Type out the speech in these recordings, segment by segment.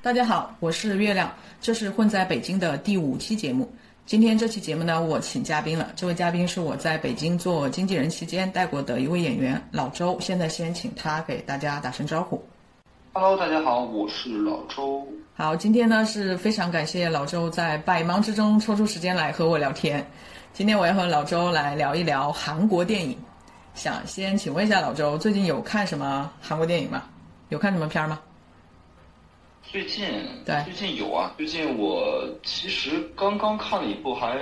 大家好，我是月亮，这是混在北京的第五期节目。今天这期节目呢，我请嘉宾了。这位嘉宾是我在北京做经纪人期间带过的一位演员老周。现在先请他给大家打声招呼。Hello，大家好，我是老周。好，今天呢是非常感谢老周在百忙之中抽出时间来和我聊天。今天我要和老周来聊一聊韩国电影。想先请问一下老周，最近有看什么韩国电影吗？有看什么片儿吗？最近对最近有啊，最近我其实刚刚看了一部还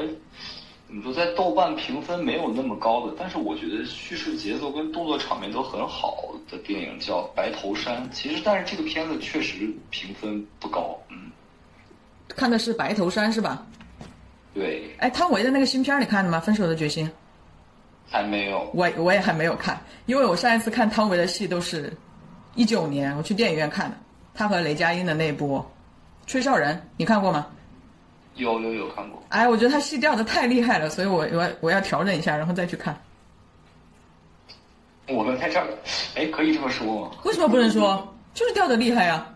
怎么说，在豆瓣评分没有那么高的，但是我觉得叙事节奏跟动作场面都很好的电影，叫《白头山》。其实，但是这个片子确实评分不高，嗯，看的是《白头山》是吧？对，哎，汤唯的那个新片儿你看了吗？《分手的决心》。还没有。我我也还没有看，因为我上一次看汤唯的戏都是，一九年我去电影院看的，他和雷佳音的那部《吹哨人》，你看过吗？有有有看过，哎，我觉得他戏调的太厉害了，所以我我要我要调整一下，然后再去看。我们在这儿，哎，可以这么说吗？为什么不能说？就是调的厉害呀、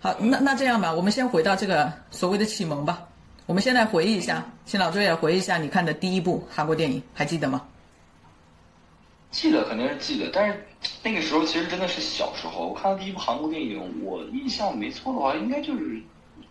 好，那那这样吧，我们先回到这个所谓的启蒙吧。我们先来回忆一下，请老周也回忆一下你看的第一部韩国电影，还记得吗？记得肯定是记得，但是那个时候其实真的是小时候。我看的第一部韩国电影，我印象没错的话，应该就是《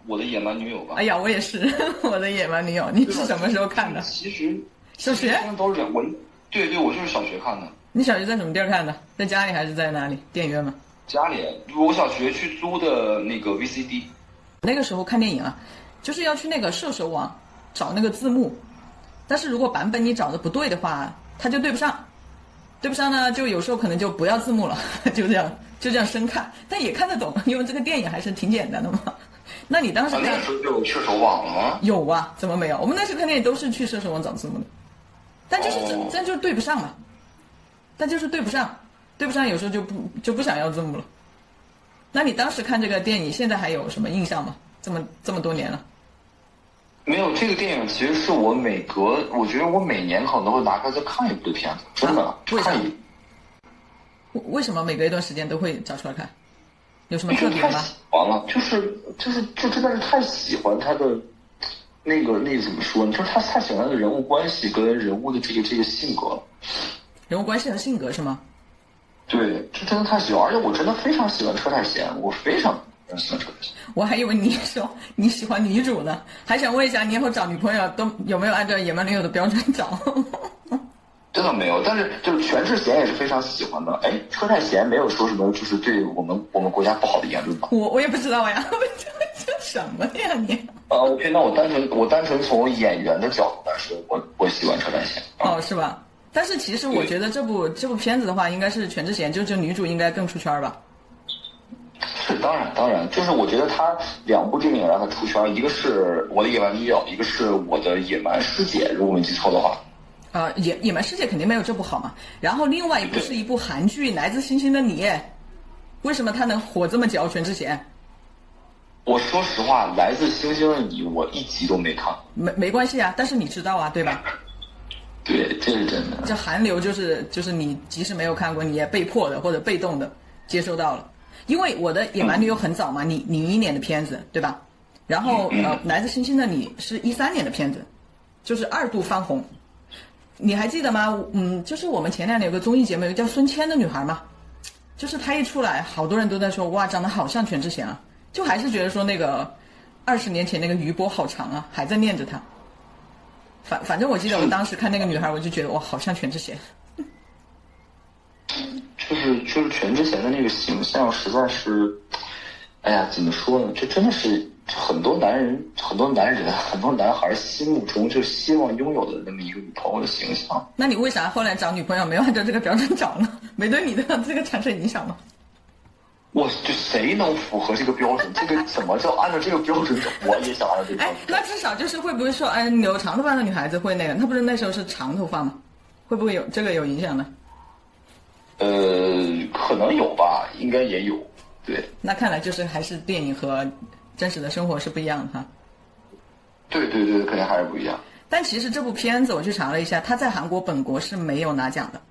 我的野蛮女友》吧。哎呀，我也是，我的野蛮女友，你是什么时候看的？其实小学都是我，对对，我就是小学看的。你小学在什么地儿看的？在家里还是在哪里？电影院吗？家里，我小学去租的那个 VCD，那个时候看电影啊，就是要去那个射手网找那个字幕，但是如果版本你找的不对的话，它就对不上，对不上呢，就有时候可能就不要字幕了，就这样就这样生看，但也看得懂，因为这个电影还是挺简单的嘛。那你当时啊，那看个时候就有射手网了吗？有啊？怎么没有？我们那时候看电影都是去射手网找字幕的，但就是这哦这就是对不上嘛，但就是对不上，对不上，有时候就不就不想要字幕了。那你当时看这个电影，现在还有什么印象吗？这么这么多年了，没有，这个电影其实是我每隔，我觉得我每年可能都会拿出来再看一部的片子，真的，啊为什么每隔一段时间都会找出来看？有什么因特别吗？为太喜欢了，就是就是就真的是太喜欢他的那个那个怎么说呢？就是他太喜欢他的人物关系跟人物的这个这个性格了。人物关系和性格是吗？对，这真的太喜欢，而且我真的非常喜欢车太贤，我非常。我还以为你说你喜欢女主呢，还想问一下，你以后找女朋友都有没有按照野蛮女友的标准找？真的没有，但是就是全智贤也是非常喜欢的。哎，车太贤没有说什么就是对我们我们国家不好的言论吧？我我也不知道呀，这这什么呀你？啊，OK，那我单纯我单纯从演员的角度来说，我我喜欢车太贤。啊，哦，是吧？但是其实我觉得这部这部片子的话，应该是全智贤，就就女主应该更出圈吧？是当然当然，就是我觉得他两部电影让他出圈，一个是我的野蛮女友，一个是我的野蛮师姐，如果没记错的话。啊、野野蛮师姐肯定没有这部好嘛。然后另外一部是一部韩剧《来自星星的你》，为什么它能火这么久？全智贤我说实话，《来自星星的你》我一集都没看。没没关系啊，但是你知道啊，对吧？对，这是真的。这韩流就是就是你即使没有看过，你也被迫的或者被动的接收到了。因为我的野蛮女友很早嘛，你零一年的片子对吧？然后呃，来自星星的你是一三年的片子，就是二度翻红。你还记得吗？嗯，就是我们前两年有个综艺节目，有个叫孙谦的女孩嘛，就是她一出来，好多人都在说哇，长得好像全智贤啊，就还是觉得说那个二十年前那个余波好长啊，还在念着她。反反正我记得我当时看那个女孩，我就觉得哇，好像全智贤。就是就是全智贤的那个形象实在是，哎呀，怎么说呢？这真的是很多男人、很多男人、很多男孩心目中就希望拥有的那么一个女朋友的形象。那你为啥后来找女朋友没有按照这个标准找呢？没对你的这个产生影响吗？我就谁能符合这个标准？这个怎么叫按照这个标准找？我也想按照这个标哎。那至少就是会不会说，哎，留长头发的女孩子会那个？她不是那时候是长头发吗？会不会有这个有影响呢？呃，可能有吧，应该也有。对，那看来就是还是电影和真实的生活是不一样的哈。对对对，肯定还是不一样。但其实这部片子我去查了一下，它在韩国本国是没有拿奖的，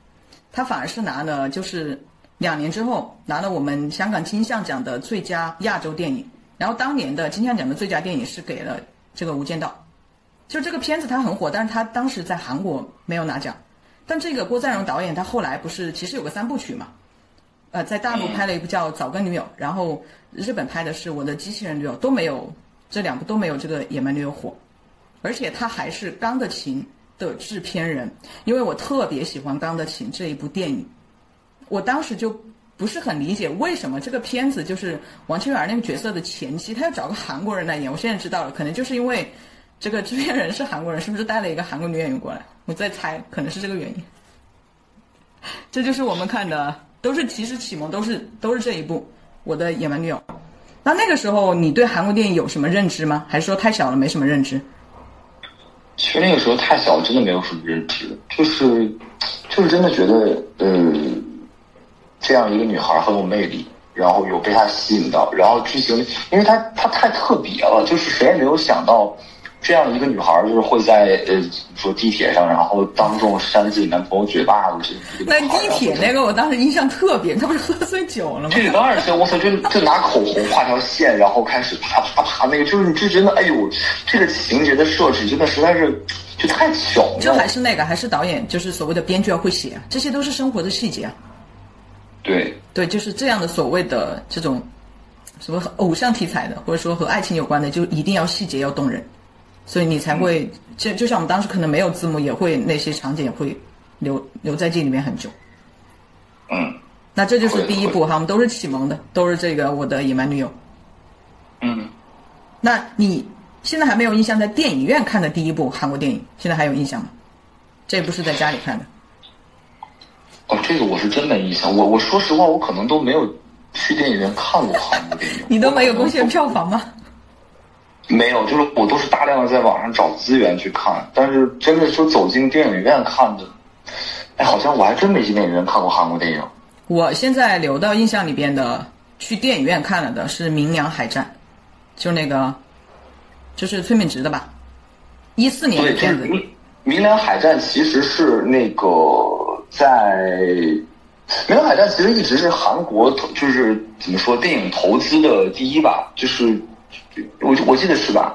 它反而是拿了就是两年之后拿了我们香港金像奖的最佳亚洲电影，然后当年的金像奖的最佳电影是给了这个《无间道》，就这个片子它很火，但是它当时在韩国没有拿奖，但这个郭赞荣导演他后来不是其实有个三部曲嘛，呃，在大陆拍了一部叫《早更女友》，然后日本拍的是《我的机器人女友》，都没有这两部都没有这个《野蛮女友》火，而且他还是《钢的琴》的制片人，因为我特别喜欢《钢的琴》这一部电影。我当时就不是很理解为什么这个片子就是王千源那个角色的前妻，他要找个韩国人来演。我现在知道了，可能就是因为这个制片人是韩国人，是不是带了一个韩国女演员过来？我在猜，可能是这个原因。这就是我们看的，都是其实启蒙都是都是这一部《我的野蛮女友》。那那个时候你对韩国电影有什么认知吗？还是说太小了没什么认知？其实那个时候太小，真的没有什么认知，就是就是真的觉得，呃。这样一个女孩很有魅力，然后有被她吸引到，然后剧情，因为她她太特别了，就是谁也没有想到，这样一个女孩就是会在呃说地铁上，然后当众扇自己男朋友嘴巴子。那地铁那个我当时印象特别，她不是喝醉酒了吗？这个当然是，我操，就就拿口红画条线，然后开始啪啪啪那个，就是你就觉得哎呦，这个情节的设置真的实在是就太巧了。就还是那个，还是导演就是所谓的编剧要会写，这些都是生活的细节啊。对对，就是这样的所谓的这种什么偶像题材的，或者说和爱情有关的，就一定要细节要动人，所以你才会就就像我们当时可能没有字幕，也会那些场景也会留留在这里面很久。嗯，那这就是第一部哈，我们都是启蒙的，都是这个我的野蛮女友。嗯，那你现在还没有印象在电影院看的第一部韩国电影，现在还有印象吗？这不是在家里看的。哦，这个我是真没印象。我我说实话，我可能都没有去电影院看过韩国电影。你都没有贡献票房吗？没有，就是我都是大量的在网上找资源去看。但是真的说走进电影院看的，哎，好像我还真没进电影院看过韩国电影。我现在留到印象里边的，去电影院看了的是《明良海战》，就那个，就是崔敏植的吧？一四年的片子。明明良海战其实是那个。在《明海战》其实一直是韩国投，就是怎么说，电影投资的第一吧，就是我我记得是吧？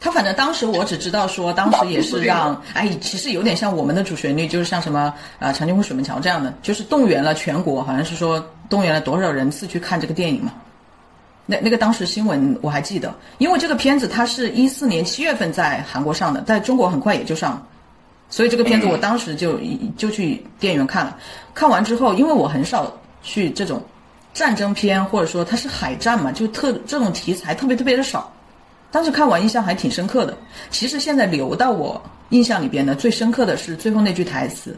他反正当时我只知道说，当时也是让哎，其实有点像我们的主旋律，就是像什么啊长津湖水门桥这样的，就是动员了全国，好像是说动员了多少人次去看这个电影嘛。那那个当时新闻我还记得，因为这个片子它是一四年七月份在韩国上的，在中国很快也就上。所以这个片子我当时就就去电影院看了，看完之后，因为我很少去这种战争片，或者说它是海战嘛，就特这种题材特别特别的少。当时看完印象还挺深刻的。其实现在留到我印象里边的最深刻的是最后那句台词，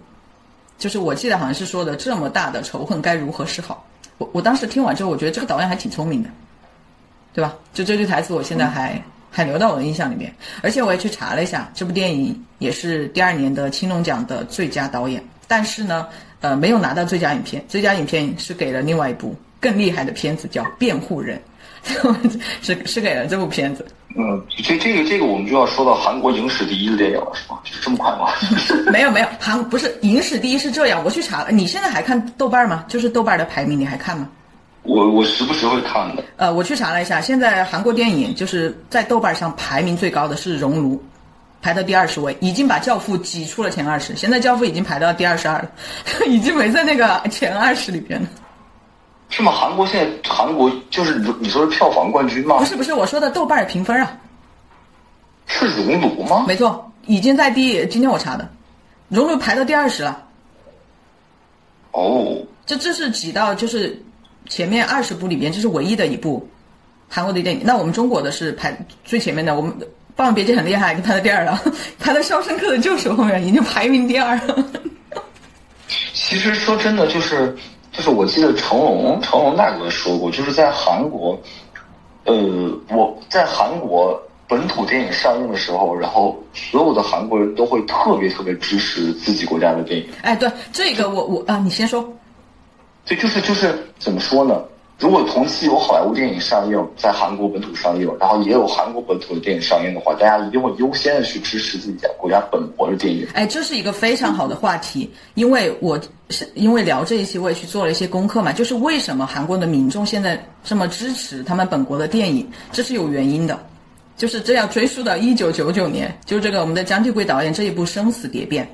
就是我记得好像是说的这么大的仇恨该如何是好。我我当时听完之后，我觉得这个导演还挺聪明的，对吧？就这句台词，我现在还。还留到我的印象里面，而且我也去查了一下，这部电影也是第二年的青龙奖的最佳导演，但是呢，呃，没有拿到最佳影片，最佳影片是给了另外一部更厉害的片子，叫《辩护人》，是是给了这部片子。嗯，这这个这个我们就要说到韩国影史第一的电影了，是吗？是这么快吗？没有没有，韩不是影史第一是这样，我去查了，你现在还看豆瓣吗？就是豆瓣的排名，你还看吗？我我时不时会看的。呃，我去查了一下，现在韩国电影就是在豆瓣上排名最高的是《熔炉》，排到第二十位，已经把《教父》挤出了前二十。现在《教父》已经排到第二十二了，已经没在那个前二十里边了。是吗？韩国现在韩国就是你你说是票房冠军吗？不是不是，我说的豆瓣评分啊。是《熔炉》吗？没错，已经在第今天我查的，《熔炉》排到第二十了。哦。这这是挤到就是。前面二十部里边，这是唯一的一部韩国的电影。那我们中国的是排最前面的，我们《霸王别姬》很厉害，排到第二了，排到《肖申克的救赎》后面，已经排名第二了。其实说真的，就是就是我记得成龙成龙大哥说过，就是在韩国，呃，我在韩国本土电影上映的时候，然后所有的韩国人都会特别特别支持自己国家的电影。哎，对这个我我啊，你先说。对，就是就是怎么说呢？如果同期有好莱坞电影上映，在韩国本土上映，然后也有韩国本土的电影上映的话，大家一定会优先的去支持自己家国家本国的电影。哎，这是一个非常好的话题，因为我是因为聊这一期，我也去做了一些功课嘛，就是为什么韩国的民众现在这么支持他们本国的电影，这是有原因的，就是这要追溯到一九九九年，就这个我们的姜继贵导演这一部《生死蝶变》，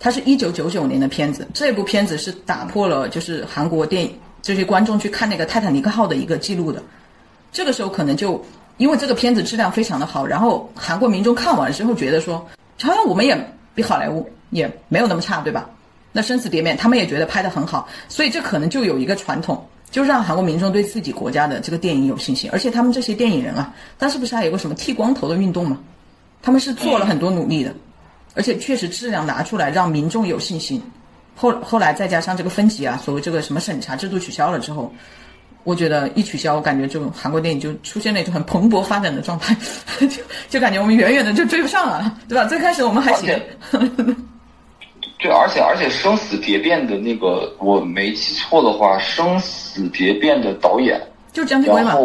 它是一九九九年的片子，这部片子是打破了就是韩国电影。这些观众去看那个泰坦尼克号的一个记录的，这个时候可能就因为这个片子质量非常的好，然后韩国民众看完之后觉得说，好像我们也比好莱坞也没有那么差，对吧？那生死蝶变他们也觉得拍得很好，所以这可能就有一个传统，就让韩国民众对自己国家的这个电影有信心。而且他们这些电影人啊，当时不是还有个什么剃光头的运动吗？他们是做了很多努力的，而且确实质量拿出来，让民众有信心。后后来再加上这个分级啊，所谓这个什么审查制度取消了之后，我觉得一取消，我感觉就韩国电影就出现了一种很蓬勃发展的状态，就就感觉我们远远的就追不上了，对吧？最开始我们还行。对，而且而且《生死蝶变》的那个，我没记错的话，《生死蝶变》的导演就是姜继辉嘛。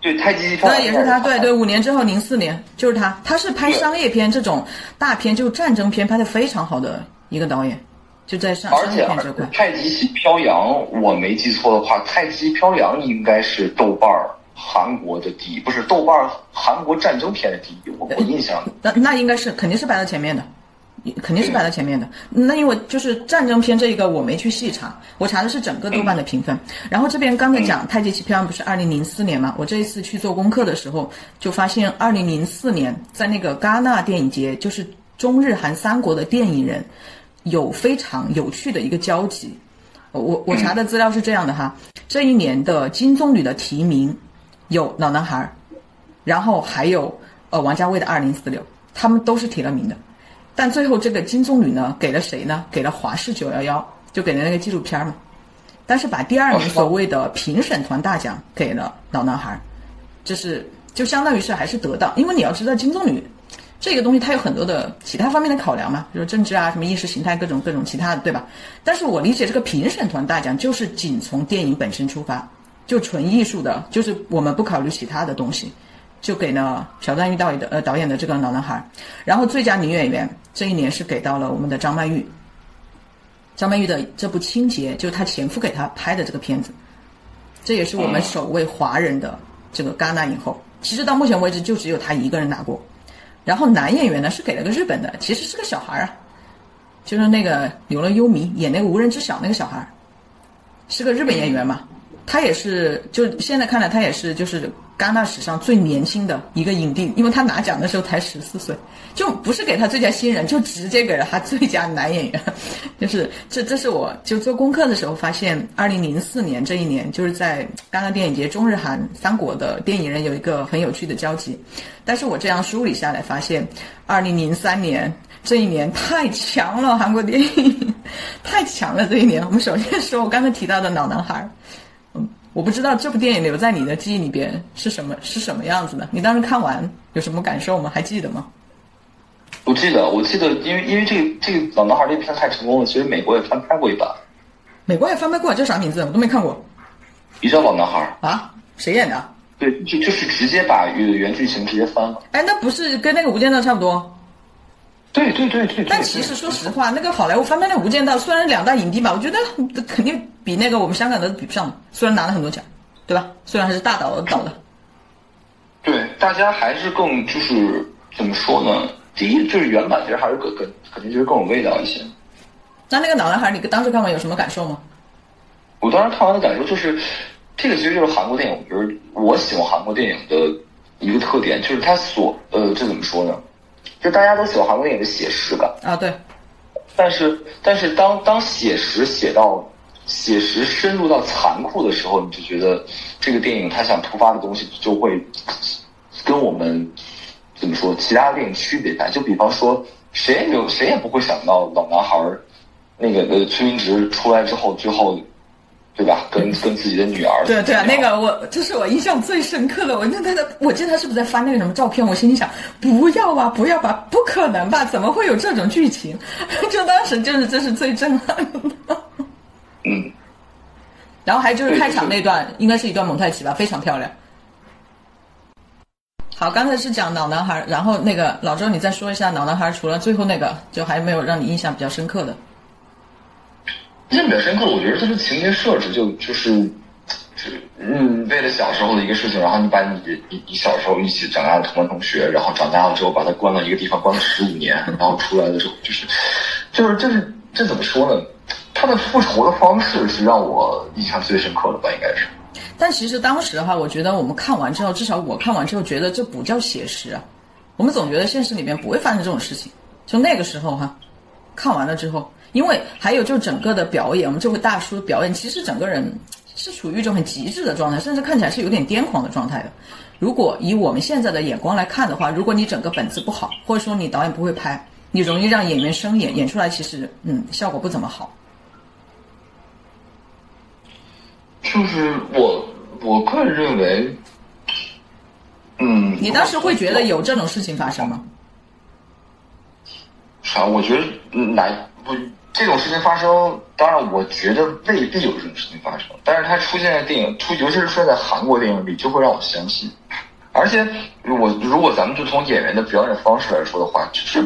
对，太极那也是他，对对，五年之后，零四年就是他，他是拍商业片这种大片，就战争片拍的非常好的一个导演。就在上，而且太极旗飘扬，我没记错的话，太极飘扬应该是豆瓣儿韩国的第一，不是豆瓣儿韩国战争片的第一，我我印象。那那应该是肯定是排在前面的，肯定是摆在前面的。那因为就是战争片这一个我没去细查，我查的是整个豆瓣的评分。然后这边刚才讲太极旗飘扬不是二零零四年嘛？我这一次去做功课的时候，就发现二零零四年在那个戛纳电影节，就是中日韩三国的电影人。有非常有趣的一个交集，我我查的资料是这样的哈，这一年的金棕榈的提名有老男孩，然后还有呃王家卫的二零四六，他们都是提了名的，但最后这个金棕榈呢给了谁呢？给了华视九幺幺，就给了那个纪录片嘛，但是把第二名所谓的评审团大奖给了老男孩，这是就相当于是还是得到，因为你要知道金棕榈。这个东西它有很多的其他方面的考量嘛，比如政治啊、什么意识形态各种各种其他的，对吧？但是我理解这个评审团大奖就是仅从电影本身出发，就纯艺术的，就是我们不考虑其他的东西，就给了朴赞玉导演的呃导演的这个老男孩，然后最佳女演员这一年是给到了我们的张曼玉，张曼玉的这部《清洁》就是她前夫给她拍的这个片子，这也是我们首位华人的这个戛纳影后，其实到目前为止就只有她一个人拿过。然后男演员呢是给了个日本的，其实是个小孩啊，就是那个流了幽迷演那个无人知晓那个小孩，是个日本演员嘛，他也是就现在看来他也是就是戛纳史上最年轻的一个影帝，因为他拿奖的时候才十四岁，就不是给他最佳新人，就直接给了他最佳男演员，就是这这是我就做功课的时候发现，二零零四年这一年就是在戛纳电影节中日韩三国的电影人有一个很有趣的交集。但是我这样梳理下来，发现，二零零三年这一年太强了，韩国电影 太强了。这一年，我们首先说我刚才提到的《老男孩》，我不知道这部电影留在你的记忆里边是什么是什么样子的。你当时看完有什么感受吗？还记得吗？不记得，我记得，因为因为这个这个《老男孩》这片太成功了，其实美国也翻拍过一版。美国也翻拍过，叫啥名字？我都没看过。也叫《老男孩》啊？谁演的？对，就就是直接把原原剧情直接翻了。哎，那不是跟那个《无间道》差不多？对对对对。但其实说实话，那个好莱坞翻拍的《无间道》，虽然两大影帝吧，我觉得肯定比那个我们香港的比不上。虽然拿了很多奖，对吧？虽然还是大导导的。对，大家还是更就是怎么说呢？第一就是原版其实还是更更肯定就是更有味道一些。那那个老男孩，你当时看完有什么感受吗？我当时看完的感受就是。这个其实就是韩国电影，比如我喜欢韩国电影的一个特点，就是它所呃，这怎么说呢？就大家都喜欢韩国电影的写实感啊，对。但是但是当当写实写到写实深入到残酷的时候，你就觉得这个电影它想突发的东西就会跟我们怎么说其他电影区别开。就比方说，谁也没有谁也不会想到老男孩儿那个呃崔明植出来之后最后。对吧？跟跟自己的女儿。对对啊，那个我这是我印象最深刻的。我那他的，我记得他是不是在翻那个什么照片？我心里想，不要吧，不要吧，不可能吧？怎么会有这种剧情？就当时就是这是最震撼的。嗯，然后还有就是开场那段，应该是一段蒙太奇吧，非常漂亮。好，刚才是讲老男孩，然后那个老周，你再说一下老男孩，除了最后那个，就还没有让你印象比较深刻的。印象比较深刻，我觉得这是情节设置，就就是，嗯，为了小时候的一个事情，然后你把你你你小时候一起长大的同班同学，然后长大了之后把他关到一个地方关了十五年，然后出来的时候就是，就是这是这怎么说呢？他的复仇的方式是让我印象最深刻的吧，应该是。但其实当时的话，我觉得我们看完之后，至少我看完之后觉得这不叫写实啊。我们总觉得现实里面不会发生这种事情。就那个时候哈，看完了之后，因为还有就整个的表演，我们这位大叔的表演，其实整个人 是处于一种很极致的状态，甚至看起来是有点癫狂的状态的。如果以我们现在的眼光来看的话，如果你整个本子不好，或者说你导演不会拍，你容易让演员生演，演出来其实嗯效果不怎么好。就是我我个人认为，嗯，你当时会觉得有这种事情发生吗？啥？我觉得嗯哪不这种事情发生，当然我觉得未必有这种事情发生，但是它出现在电影出，尤其是出现在韩国电影里，就会让我相信。而且我如果咱们就从演员的表演方式来说的话，就是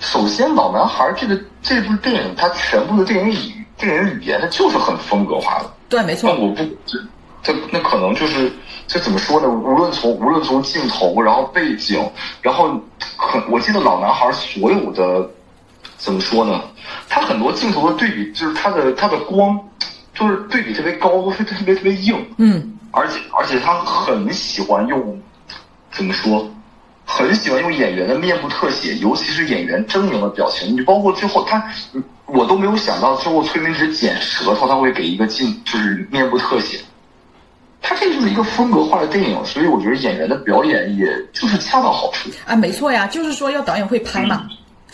首先《老男孩》这个这部电影，它全部的电影语电影语言，它就是很风格化的。对，没错那。我不这这那可能就是这怎么说呢？无论从无论从镜头，然后背景，然后很我记得老男孩所有的怎么说呢？他很多镜头的对比，就是他的他的光，就是对比特别高，特别特别硬，嗯，而且而且他很喜欢用怎么说？很喜欢用演员的面部特写，尤其是演员狰狞的表情。你包括最后他，嗯我都没有想到最后崔明植剪舌头，他会给一个镜，就是面部特写。他这就是一个风格化的电影，所以我觉得演员的表演也就是恰到好处。啊，没错呀，就是说要导演会拍嘛，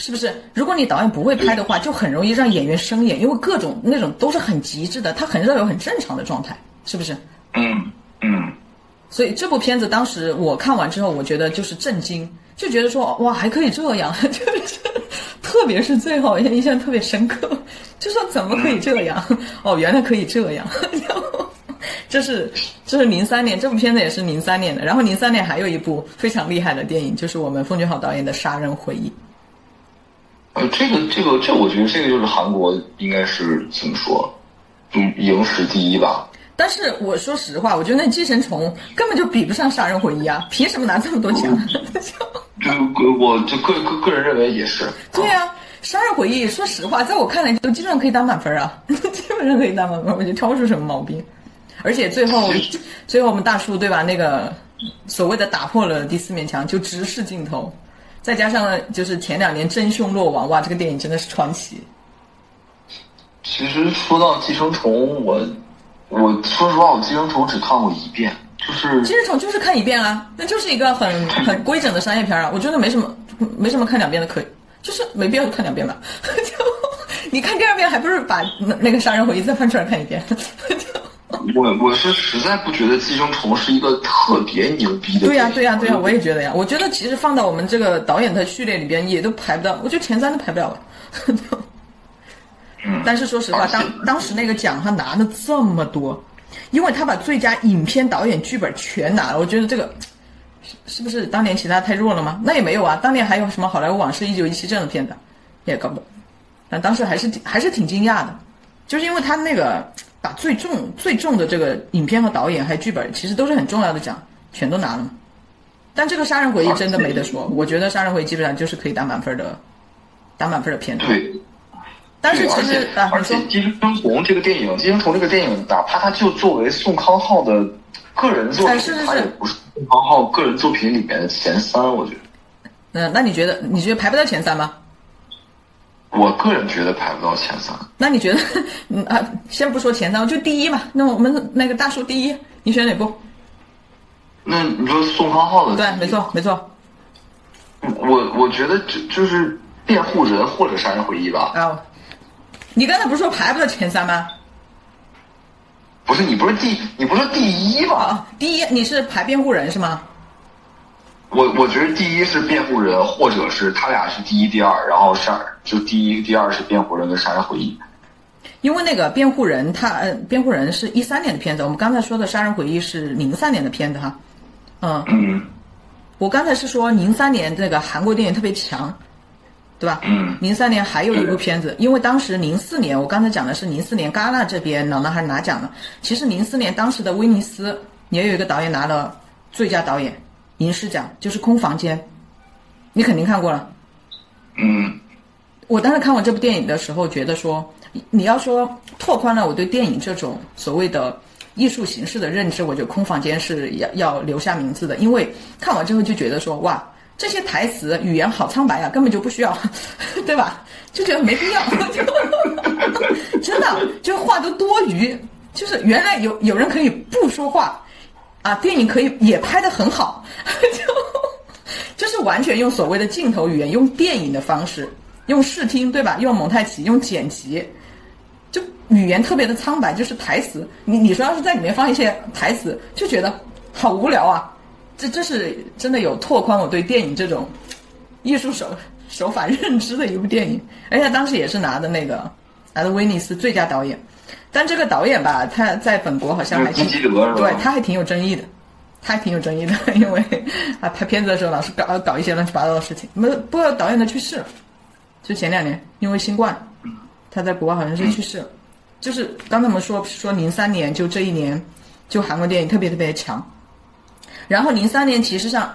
是不是？如果你导演不会拍的话，就很容易让演员生演，因为各种那种都是很极致的，他很少有很正常的状态，是不是？嗯嗯，所以这部片子当时我看完之后，我觉得就是震惊，就觉得说哇还可以这样，就是 特别是最后印象特别深刻，就说怎么可以这样？哦，原来可以这样。然后这是这是零三年，这部片子也是零三年的。然后零三年还有一部非常厉害的电影，就是我们奉俊昊导演的《杀人回忆》。呃，这个这个这，我觉得这个就是韩国应该是怎么说，嗯，影史第一吧。但是我说实话，我觉得那《寄生虫》根本就比不上《杀人回忆》啊，凭什么拿这么多奖？就个我就个个个人认为也是。对呀、杀人回忆》说实话，在我看来都基本上可以打满分啊，基本上可以打满分，我就挑不出什么毛病。而且最后，最后我们大叔对吧？那个所谓的打破了第四面墙，就直视镜头，再加上就是前两年真凶落网，哇，这个电影真的是传奇。其实说到寄生虫，我我说实话，我寄生虫只看过一遍，就是寄生虫就是看一遍啊，那就是一个很很规整的商业片啊，我觉得没什么没什么看两遍的可以，就是没必要看两遍吧。就你看第二遍，还不是把那那个杀人回忆再翻出来看一遍？我我是实在不觉得寄生虫是一个特别牛逼的。对呀、对呀、对呀、我也觉得呀。我觉得其实放到我们这个导演的序列里边，也都排不到，我觉得前三都排不了了。但是说实话，当当时那个奖他拿了这么多，因为他把最佳影片、导演、剧本全拿了，我觉得这个是是不是当年其他太弱了吗？那也没有啊，当年还有什么《好莱坞往事》一九一七这样的片子，也搞不懂。但当时还是挺还是挺惊讶的，就是因为他那个把最重最重的这个影片和导演还有剧本，其实都是很重要的奖，全都拿了嘛。但这个《杀人回忆》真的没得说，我觉得《杀人回忆》基本上就是可以打满分的，打满分的片子。对，但是对而且其实啊，而且《寄生虫》这个电影，《寄生虫》这个电影，哪怕它就作为宋康昊的个人作品，哎是是是它也不是宋康昊个人作品里面的前三，我觉得。嗯，那你觉得你觉得排不到前三吗？我个人觉得排不到前三。那你觉得，嗯啊，先不说前三，就第一嘛。那我们那个大叔第一，你选哪部？那你说宋康昊的，对，没。错，没错。我我觉得就就是辩护人或者杀人回忆吧。啊，你刚才不是说排不到前三吗？不是你不是第你不是第一吗？啊，第一你是排辩护人是吗？我我觉得第一是辩护人，或者是他俩是第一第二，然后杀就第一第二是辩护人跟杀人回忆。因为那个辩护人他呃，辩护人是一三年的片子，我们刚才说的《杀人回忆》是零三年的片子哈，嗯，嗯我刚才是说零三年这个韩国电影特别强，对吧？嗯零三年还有一部片子，因为当时零四年，我刚才讲的是零四年戛纳这边老男孩拿奖了。其实零四年当时的威尼斯也有一个导演拿了最佳导演银狮奖，就是《空房间》，你肯定看过了。嗯我当时看完这部电影的时候，觉得说，你要说拓宽了我对电影这种所谓的艺术形式的认知，我觉得《空房间》是要要留下名字的，因为看完之后就觉得说，哇，这些台词语言好苍白啊，根本就不需要，对吧？就觉得没必要，就 真的就话都多余，就是原来有有人可以不说话，啊，电影可以也拍得很好，就就是完全用所谓的镜头语言，用电影的方式，用视听对吧？用蒙太奇，用剪辑，就语言特别的苍白，就是台词。你你说要是在里面放一些台词，就觉得好无聊啊。这这是真的有拓宽我对电影这种艺术手手法认知的一部电影，而且他当时也是拿的那个拿的威尼斯最佳导演。但这个导演吧，他在本国好像还挺对，他还挺有争议的，他还挺有争议的，因为啊拍片子的时候老是搞搞一些乱七八糟的事情。没不过导演的去世了，就前两年因为新冠，他在国外好像是去世了。就是刚才我们说说零三年，就这一年，就韩国电影特别特别强。然后零三年其实上，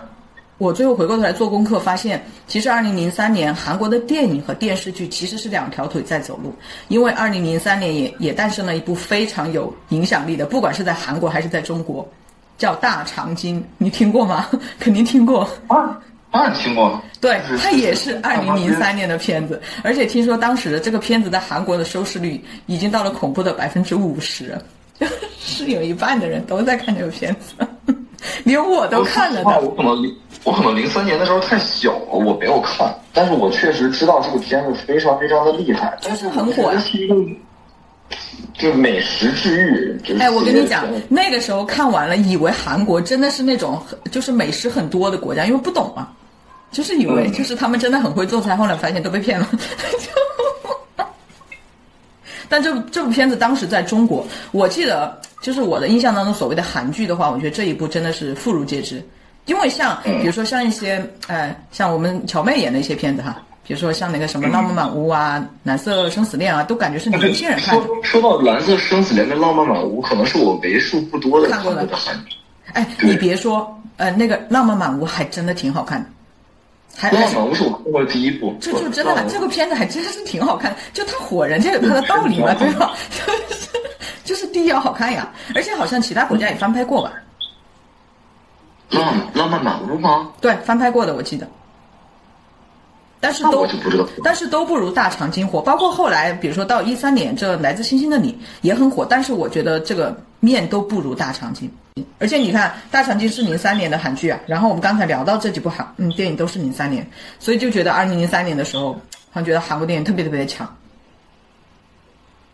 我最后回过头来做功课，发现其实二零零三年韩国的电影和电视剧其实是两条腿在走路，因为二零零三年也也诞生了一部非常有影响力的，不管是在韩国还是在中国，叫《大长今》，你听过吗？肯定听过。啊，当然听过。对就是，它也是二零零三年的片子，而且听说当时的这个片子在韩国的收视率已经到了恐怖的百分之五十，就 是有一半的人都在看这个片子，连我都看了的。说实话我可能零我可能零三年的时候太小了，我没有看，但是我确实知道这个片子非常非常的厉害，就是很火就是美食治愈。就是哎，我跟你讲，那个时候看完了，以为韩国真的是那种就是美食很多的国家，因为不懂嘛，就是以为嗯就是他们真的很会做菜，后来发现都被骗了。就 但这部这部片子当时在中国，我记得就是我的印象当中，所谓的韩剧的话，我觉得这一部真的是妇孺皆知。因为像比如说像一些呃，像我们乔妹演的一些片子哈，比如说像那个什么《浪漫满屋》啊，《蓝色生死恋》啊，都感觉是年轻人看的。说说到《蓝色生死恋》跟《浪漫满屋》，可能是我为数不多的看过的的韩剧。哎，你别说，呃，那个《浪漫满屋》还真的挺好看的，还《浪还是漫满屋》是我看过的第一部，这就真的这个片子还真是挺好看，就它火，人家有它的道理嘛，对吧？就是就是第一要好看呀，而且好像其他国家也翻拍过吧？浪浪漫满屋吗？对，翻拍过的我记得，但是都。但是都不如大长今火。包括后来，比如说到一三年，这《来自星星的你》也很火，但是我觉得这个面都不如大长今。而且你看，大长今是零三年的韩剧啊，然后我们刚才聊到这几部韩嗯电影都是零三年，所以就觉得二零零三年的时候，好像觉得韩国电影特别特别的强。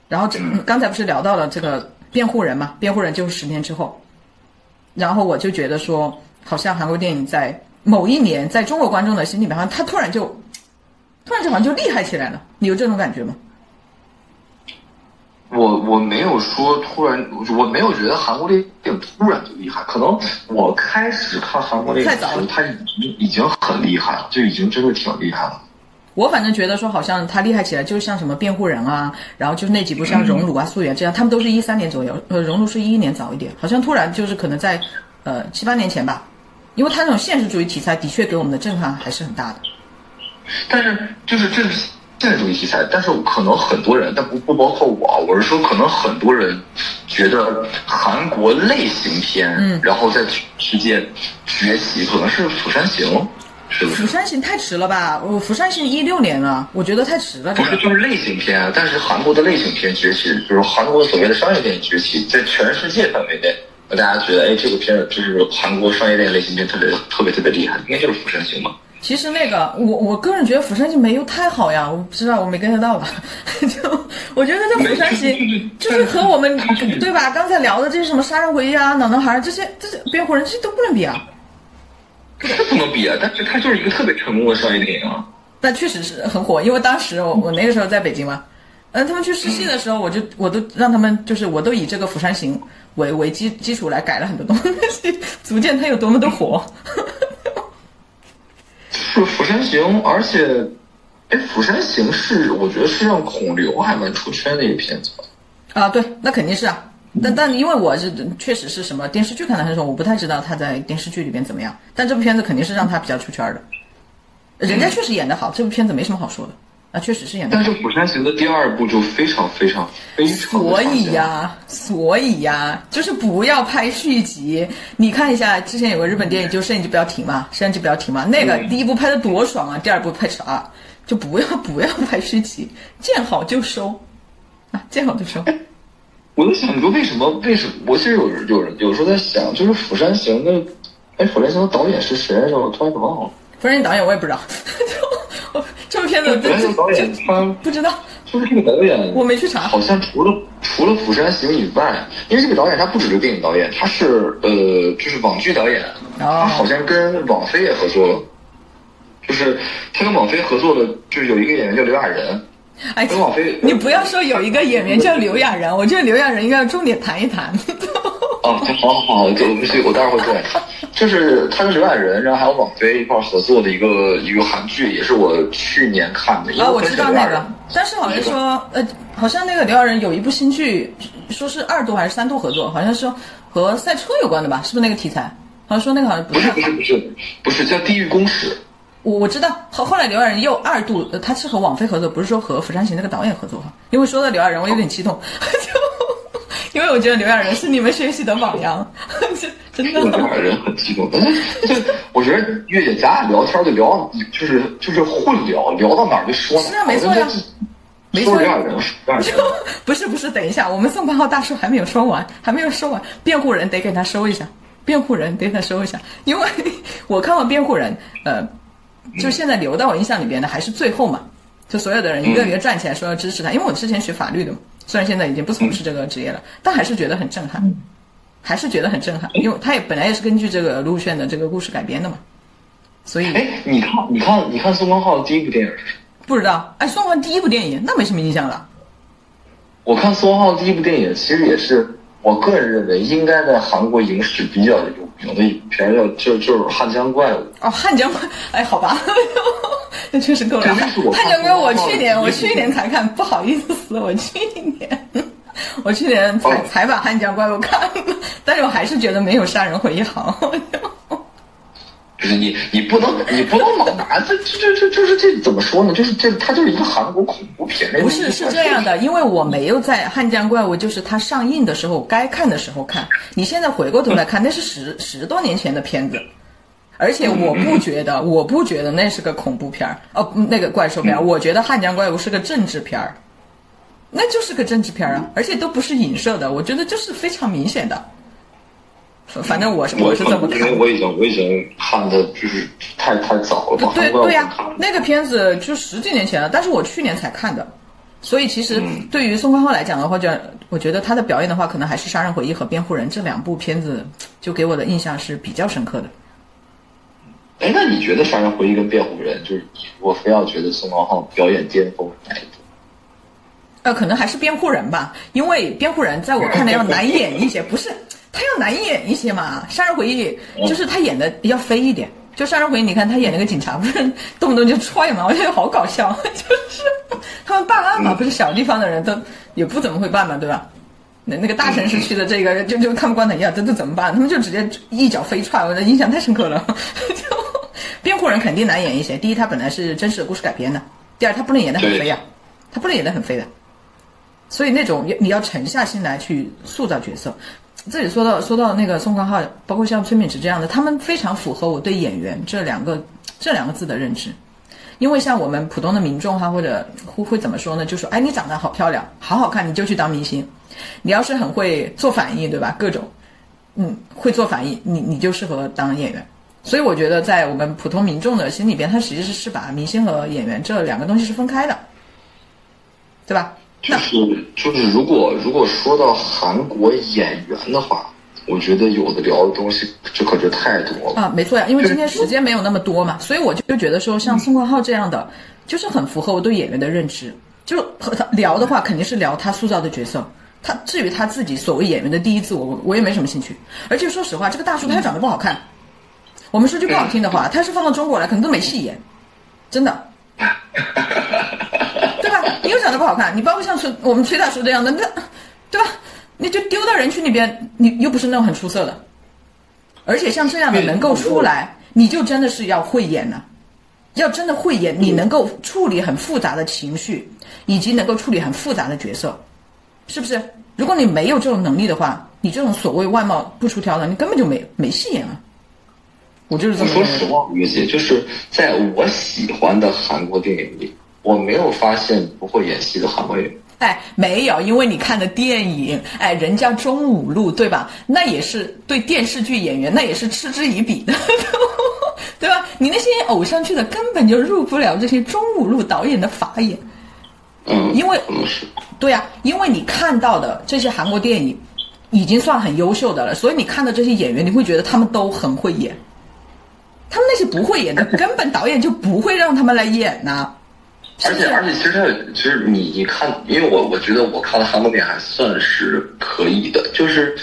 然后这嗯刚才不是聊到了这个辩护人嘛？辩护人就是十年之后，然后我就觉得说，好像韩国电影在某一年，在中国观众的心里面，好像他突然就，突然就好像就厉害起来了。你有这种感觉吗？我我没有说突然，我没有觉得韩国电影突然就厉害。可能我开始看韩国电影的时候，太早了它已经已经很厉害了，就已经真的挺厉害了。我反正觉得说，好像他厉害起来，就是像什么辩护人啊，然后就是那几部像《熔炉》啊、《素媛》这样，他们都是一三年左右，呃，《熔炉》是一一年早一点，好像突然就是可能在呃七八年前吧，因为他那种现实主义题材的确给我们的震撼还是很大的。但是就是这是现实主义题材，但是可能很多人，但不不包括我啊，我是说可能很多人觉得韩国类型片，嗯然后在世界崛起，可能是《釜山行》，是不《是釜？山行》太迟了吧？我《釜山行》一六年了，我觉得太迟了。这不是，就是类型片啊，但是韩国的类型片崛起，就是韩国所谓的商业电影崛起，在全世界范围内，大家觉得，哎，这个片子就是韩国商业电影类型片特别特别特别厉害，应该就是《釜山行》吧？其实那个，我我个人觉得《釜山行》没有太好呀，我不知道我没 get 到吧？就我觉得这《釜山行》就是和我们对吧？刚才聊的这些什么杀人回忆啊、老男孩这些这些辩护人这些都不能比啊。这不能比啊，但是它就是一个特别成功的商业电影啊。但确实是很火，因为当时我我那个时候在北京嘛，嗯，他们去试戏的时候，我就我都让他们就是我都以这个《釜山行》为为基基础来改了很多东西，足见它有多么的火。是《釜山行》，而且，哎，《釜山行》是我觉得是让孔刘还蛮出圈的一个片子吧。啊，对，那肯定是啊。但但因为我是确实是什么电视剧看的很少，我不太知道他在电视剧里边怎么样。但这部片子肯定是让他比较出圈的，人家确实演得好，这部片子没什么好说的。啊，确实是演的。但是《釜山行》的第二部就非常非常非常。所以呀，所以呀，就是不要拍续集。你看一下，之前有个日本电影，就摄影机不要停嘛，摄像机不要停嘛。那个第一部拍的多爽啊，第二部拍啥？就不要 不要拍续集，见好就收，啊，见好就收。我在想，你说为什么？为什么？我其实有有人有时候在想，就是《釜山行》的，哎，《釜山行》的导演是谁来着？我突然给忘了。《釜山行》导演我也不知道。这部片子，釜山行导演他不知道，就是这个导演，我没去查。好像除了除了《釜山行》以外，因为这个导演他不只是电影导演，他是呃，就是网剧导演。他好像跟网飞也合作了，就是他跟网飞合作的，就是有一个演员叫刘亚仁。哎，跟网飞，你不要说有一个演员叫刘亚仁，我觉得刘亚仁应该要重点谈一谈。哦，好好好，就我们去，我待会儿会过来。就是他跟刘亚仁，然后还有网飞一块合作的一个一个韩剧，也是我去年看的。啊，我知道那个，但是好像说，呃，好像那个刘亚仁有一部新剧，说是二度还是三度合作，好像说和赛车有关的吧？是不是那个题材？好像说那个好像不是不是不是不是叫《地狱公使》。我我知道，后后来刘亚仁又二度，他是和网飞合作，不是说和《釜山行》那个导演合作哈。因为说到刘亚仁，我有点激动。因为我觉得刘亚仁是你们学习的榜样，真的。刘亚仁很激动，就我觉得月姐咱俩聊天就聊，就是就是混聊，聊到哪儿就说哪儿。是啊，没错呀，没错。刘亚仁，不是不是，等一下，我们宋康昊大叔还没有说完，还没有说完，辩护人得给他收一下，辩护人得给他收一下，因为 我看完辩护人，呃，就现在留到我印象里边的还是最后嘛，就所有的人一个一个站起来说要支持他，因为我之前学法律的嘛。虽然现在已经不从事这个职业了，但还是觉得很震撼，还是觉得很震撼，因为他也本来也是根据这个陆炫的这个故事改编的嘛，所以哎，你看，你看，你看宋康昊的第一部电影是什么？不知道，哎，宋康昊第一部电影那没什么印象了。我看宋康昊第一部电影，其实也是我个人认为应该在韩国影史比较有名的一部片，叫就就是《汉江怪物》。哦，汉江怪，哎，好吧。那确实够了。汉江哥，我去年我去年才看，不好意思，我去年我去年才才把汉江怪物看了，但是我还是觉得没有杀人回忆好。就是你，你不能，你不能老拿这这这这就是这怎么说呢？就是这它就是一个韩国恐怖片。不是是这样的，因为我没有在汉江怪物就是它上映的时候该看的时候看。你现在回过头来看，那是十十多年前的片子。而且我不觉得，我不觉得那是个恐怖片儿哦，那个怪兽片儿。我觉得《汉江怪物》是个政治片儿，那就是个政治片儿啊，而且都不是影射的，我觉得就是非常明显的。反正我是我是这么看，因为我已经我已经看的就是太太早了吧？对对呀，那个片子就十几年前了，但是我去年才看的，所以其实对于宋康昊来讲的话，就我觉得他的表演的话，可能还是《杀人回忆》和《辩护人》这两部片子，就给我的印象是比较深刻的。哎，那你觉得《杀人回忆》跟《辩护人》，就是你如果非要觉得宋康昊表演巅峰哪一部？呃，可能还是《辩护人》吧，因为《辩护人》在我看来要难演一些，不是他要难演一些嘛，《杀人回忆》就是他演的比较飞一点。就《杀人回忆》，你看他演那个警察，不是动不动就踹嘛，我觉得好搞笑。就是他们办案嘛，不是小地方的人都也不怎么会办嘛，对吧？那那个大城市去的这个就就看不惯的呀，这这怎么办？他们就直接一脚飞踹，我的印象太深刻了。就辩护人肯定难演一些。第一，他本来是真实的故事改编的；第二，他不能演得很飞呀，他不能演得很飞的。所以那种你你要沉下心来去塑造角色。这里说到说到那个宋康昊，包括像崔敏植这样的，他们非常符合我对演员这两个这两个字的认知。因为像我们普通的民众哈，或者会会怎么说呢？就说哎，你长得好漂亮，好好看，你就去当明星。你要是很会做反应，对吧？各种，嗯，会做反应，你你就适合当演员。所以我觉得，在我们普通民众的心里边，他实际是是把明星和演员这两个东西是分开的，对吧？就是就是，如果如果说到韩国演员的话，我觉得有的聊的东西这可是太多了啊！没错呀，因为今天时间没有那么多嘛，所以我就就觉得说，像宋康昊这样的，就是很符合我对演员的认知。就和他聊的话，肯定是聊他塑造的角色。他至于他自己所谓演员的第一次，我我也没什么兴趣。而且说实话，这个大叔他长得不好看。我们说句不好听的话，他要是放到中国来，可能都没戏演，真的，对吧？你又长得不好看，你包括像崔我们崔大叔这样的，那对吧？你就丢到人群里边，你又不是那种很出色的。而且像这样的能够出来，你就真的是要会演了。要真的会演，你能够处理很复杂的情绪，以及能够处理很复杂的角色，是不是？如果你没有这种能力的话，你这种所谓外貌不出挑的，你根本就没没戏演了。我就是这么说实话，月姐，就是在我喜欢的韩国电影里，我没有发现不会演戏的韩国演员。哎，没有，因为你看的电影，哎，人家中五路对吧？那也是对电视剧演员，那也是嗤之以鼻的。对吧？你那些偶像剧的根本就入不了这些中五路导演的法眼，嗯，因为，对呀，因为你看到的这些韩国电影已经算很优秀的了，所以你看到这些演员，你会觉得他们都很会演。他们那些不会演的，根本导演就不会让他们来演呐。而且而且，其实他其实你你看，因为我我觉得我看的韩国电影还算是可以的，就是。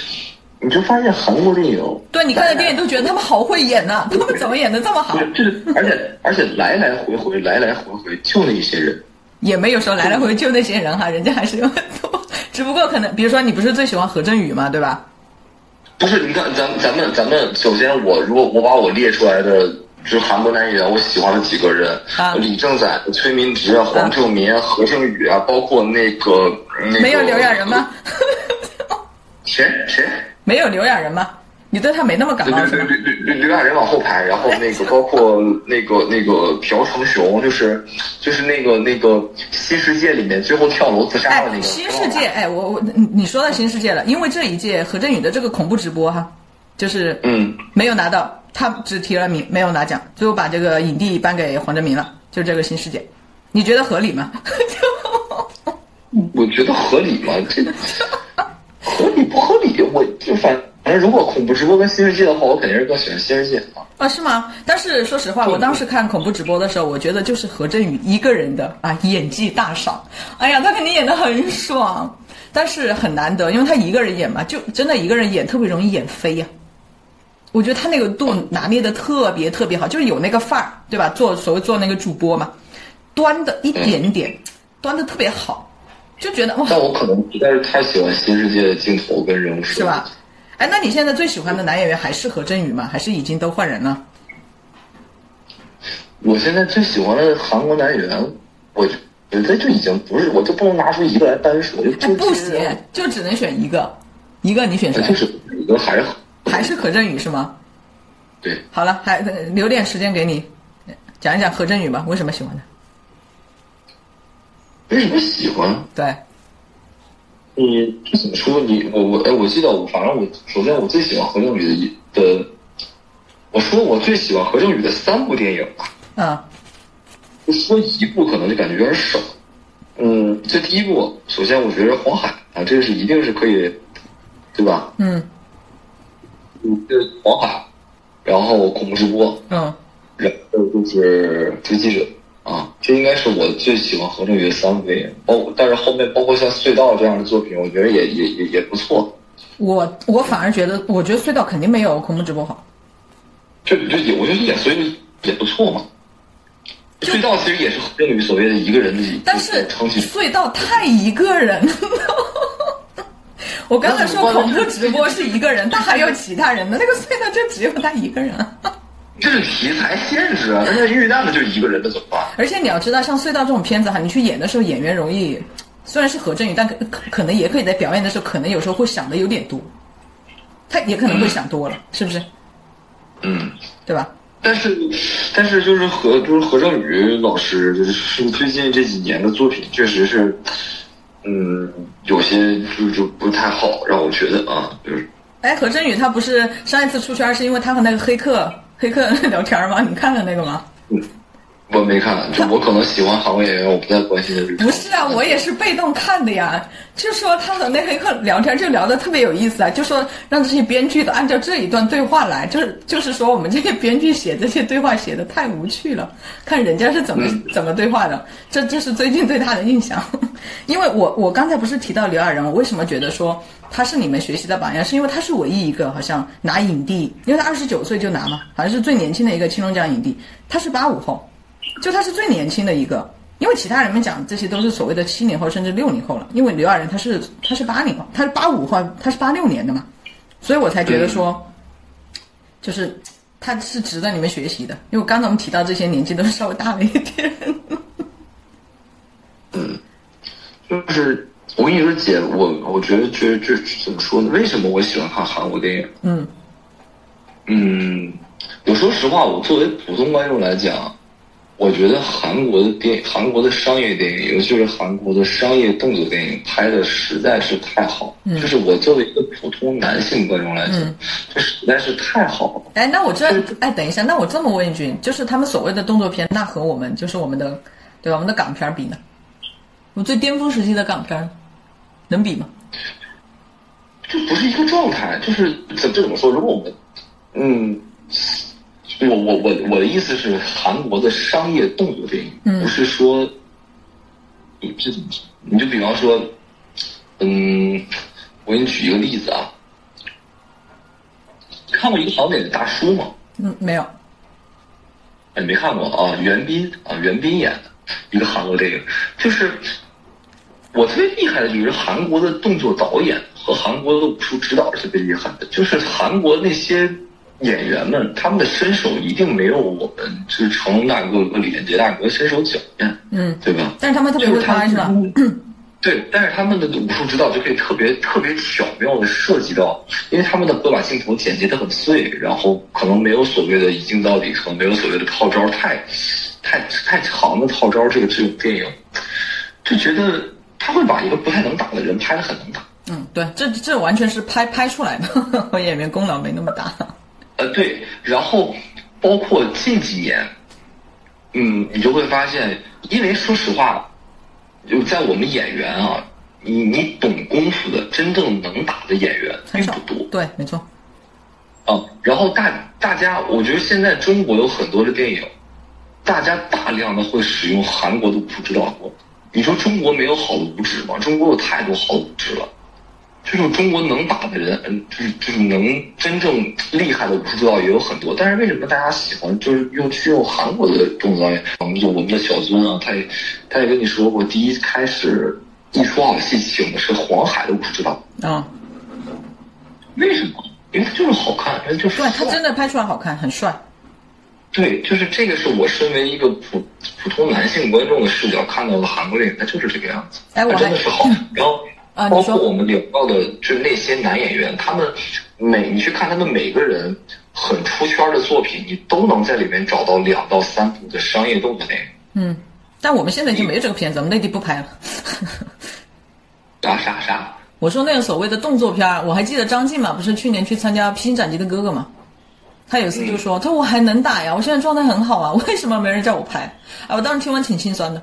你就发现韩国电影，对你看的电影都觉得他们好会演呐，他们怎么演的这么好？就是，而且而且来来回回来来回回就那些人，也没有说来来回回就那些人哈，人家还是有很多，只不过可能比如说你不是最喜欢何振宇嘛，对吧？不是，你看咱咱们咱们首先我如果我把我列出来的就是韩国男演员我喜欢的几个人，李正宰、崔明植、黄正民、何正宇啊，包括那个那个没有刘亚仁吗？谁谁？没有刘亚仁吗？你对他没那么感冒是吗？对对对对，刘亚仁往后排，然后那个 包括那个那个朴成雄，就是就是那个那个新世界里面最后跳楼自杀的那个。新世界，哎，我我你说到新世界了，因为这一届何振宇的这个恐怖直播哈，就是嗯没有拿到，他只提了名，没有拿奖，最后把这个影帝颁给黄哲明了，就这个新世界，你觉得合理吗？我觉得合理吗？这。合理不合理？我就反反正，如果恐怖直播跟新世界的话，我肯定是更喜欢新世界啊。啊，是吗？但是说实话，我当时看恐怖直播的时候，我觉得就是何振宇一个人的啊演技大赏。哎呀，他肯定演的很爽，但是很难得，因为他一个人演嘛，就真的一个人演特别容易演飞呀。我觉得他那个度拿捏的特别特别好，就是有那个范儿，对吧？做所谓做那个主播嘛，端的一点点，端的特别好。就觉得哇！但我可能实在是太喜欢新世界的镜头跟人物，是吧？哎，那你现在最喜欢的男演员还是何振宇吗？还是已经都换人了？我现在最喜欢的韩国男演员，我觉得就已经不是，我就不能拿出一个来单说，就不行，就只能选一个，一个你选谁？就是一个还是还是何振宇是吗？对。好了，还留点时间给你讲一讲何振宇吧，为什么喜欢他？为什么喜欢？对，你这怎么说？你我我哎，我记得我反正我首先我最喜欢何振宇的一的，我说我最喜欢何振宇的三部电影吧。嗯，就说一部可能就感觉有点少。嗯，这第一部，首先我觉得黄海啊，这个是一定是可以，对吧？嗯，嗯，是黄海，然后恐怖直播，嗯，然后就是追击者。啊，这应该是我最喜欢何正宇的三部电影，包但是后面包括像《隧道》这样的作品，我觉得也也也也不错。我我反而觉得，我觉得《隧道》肯定没有《恐怖直播》好。这这也我觉得也所以也不错嘛。隧道其实也是何正宇所谓的一个人的，但是隧道太一个人。我刚才说恐怖直播是一个人，但还有其他人的，那个隧道就只有他一个人。这是题材限制啊！那那遇难的就一个人的怎么办？而且你要知道，像隧道这种片子哈，你去演的时候，演员容易虽然是何振宇，但可可能也可以在表演的时候，可能有时候会想的有点多，他也可能会想多了，是不是？嗯，对吧？但是，但是就是何就是何正宇老师，就是最近这几年的作品，确实是，嗯，有些就就不太好，让我觉得啊，就是。哎，何振宇他不是上一次出圈，是因为他和那个黑客。黑客聊天吗？你看了那个吗？嗯，我没看，就我可能喜欢韩国演员，我不太关心的日常。不是啊，我也是被动看的呀。就说他和那黑客聊天，就聊得特别有意思啊。就说让这些编剧都按照这一段对话来，就是就是说我们这些编剧写这些对话写的太无趣了，看人家是怎么、怎么对话的。这这是最近对他的印象。因为我我刚才不是提到刘亚仁，我为什么觉得说他是你们学习的榜样，是因为他是唯一一个好像拿影帝，因为他二十九岁就拿嘛，好像是最年轻的一个青龙奖影帝，他是八五后。就他是最年轻的一个，因为其他人们讲这些都是所谓的七零后甚至六零后了。因为刘亚仁他是他是八零后，他是八五后，他是八六年的嘛，所以我才觉得说，就是他是值得你们学习的。因为刚才我们提到这些年纪都是稍微大了一点。嗯，就是我跟你说，姐，我我觉得觉得这怎么说呢？为什么我喜欢看韩国电影？嗯嗯，我说实话，我作为普通观众来讲。我觉得韩国的电韩国的商业电影，尤其是韩国的商业动作电影，拍的实在是太好。嗯，就是我作为一个普通男性观众来讲，这实在是太好了。哎，那我这哎，等一下，那我这么问一句，就是他们所谓的动作片，那和我们就是我们的，对吧？我们的港片比呢？我最巅峰时期的港片，能比吗？这不是一个状态，就是怎这怎么说？如果我们，嗯。我我我我的意思是，韩国的商业动作电影，不是说，你这？你就比方说，嗯，我给你举一个例子啊，看过一个好美的大叔吗？嗯，没有。哎，没看过啊，袁彬啊，袁彬演的一个韩国电影，就是我特别厉害的就是韩国的动作导演和韩国的武术指导是特别厉害的，就是韩国那些。演员们，他们的身手一定没有我们就是成龙大哥和李连杰大哥身手矫健，嗯，对吧？但是他们特别会拍，是吧？对，但是他们的武术指导就可以特别特别巧妙的涉及到，因为他们的会把镜头剪辑的很碎，然后可能没有所谓的一镜到底，可能没有所谓的套招太太太长的套招，这个这种电影就觉得他会把一个不太能打的人拍的很能打。嗯，对，这这完全是拍拍出来的，我 演员功劳没那么大。呃，对，然后包括近几年，嗯，你就会发现，因为说实话，就在我们演员啊，你你懂功夫的、真正能打的演员并不多。对，没错。啊，然后大大家，我觉得现在中国有很多的电影，大家大量的会使用韩国的武术指导。你说中国没有好的武指吗？中国有太多好武指了。就是中国能打的人，嗯，就是就是能真正厉害的武术指导也有很多，但是为什么大家喜欢就是用去用韩国的动作导演？我们就我们的小尊啊，他也他也跟你说过，第一开始一出好戏请的是黄海的武术指导啊。为什么？因为他就是好看，他就是对他真的拍出来好看，很帅。对，就是这个是我身为一个普普通男性观众的视角看到的韩国电影，它就是这个样子。哎，我真的是好，然后。包括我们聊到的，就是那些男演员，他们每你去看他们每个人很出圈的作品，你都能在里面找到两到三部的商业动作电影。嗯，但我们现在已经没有这个片子，我们内地不拍了。啥啥啥？我说那个所谓的动作片我还记得张晋嘛，不是去年去参加《披荆斩棘的哥哥》嘛？他有一次就说：“他说我还能打呀，我现在状态很好啊，为什么没人叫我拍？”啊，我当时听完挺心酸的。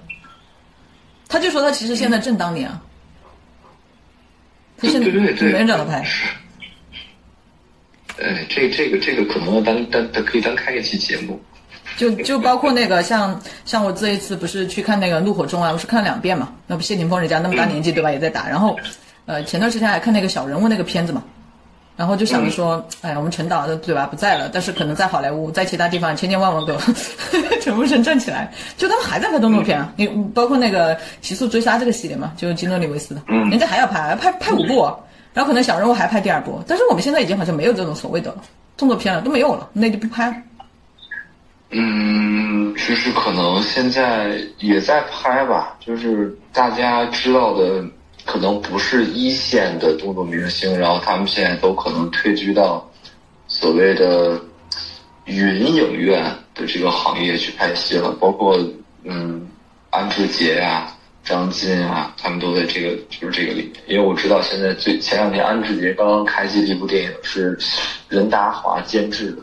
他就说他其实现在正当年啊。对对对对，没人找他拍。哎，这这个这个可能要单单它可以单开一期节目。就就包括那个像像我这一次不是去看那个《怒火中》啊，我是看了两遍嘛。那不谢霆锋人家那么大年纪对吧，也在打。然后，呃，前段时间还看那个小人物那个片子嘛。然后就想着说，哎，我们陈导的嘴巴不在了，但是可能在好莱坞，在其他地方千千万万个陈木成站起来，就他们还在拍动作片啊。你包括那个《极速追杀》这个系列嘛，就是基诺里维斯的，人家还要拍，拍拍五部，然后可能小人物还拍第二部。但是我们现在已经好像没有这种所谓的动作片了，都没有了，那就不拍。嗯，其实可能现在也在拍吧，就是大家知道的。可能不是一线的动作明星，然后他们现在都可能退居到所谓的云影院的这个行业去拍戏了。包括嗯，安志杰呀、张晋啊，他们都在这个就是这个里面。因为我知道现在最前两天安志杰刚刚开机的一部电影是任达华监制的，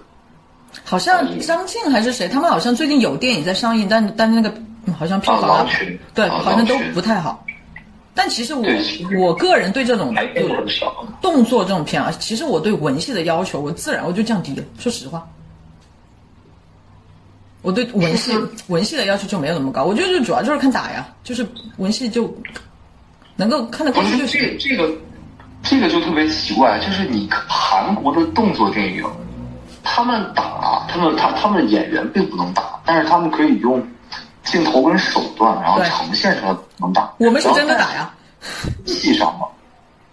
好像张晋还是谁，他们好像最近有电影在上映，但但那个嗯好像票啊，房啊，对，啊好像都不太好。但其实我我个人对这种。动作这种片啊，其实我对文戏的要求，我自然我就降低了。说实话，我对文戏文戏的要求就没有那么高。我觉得就主要就是看打呀，就是文戏就能够看得不过去是就行。这这个这个就特别奇怪，就是你韩国的动作电影，他们打他们他他们的演员并不能打，但是他们可以用镜头跟手段，然后呈现出来能打。我们是真的打呀，戏上嘛，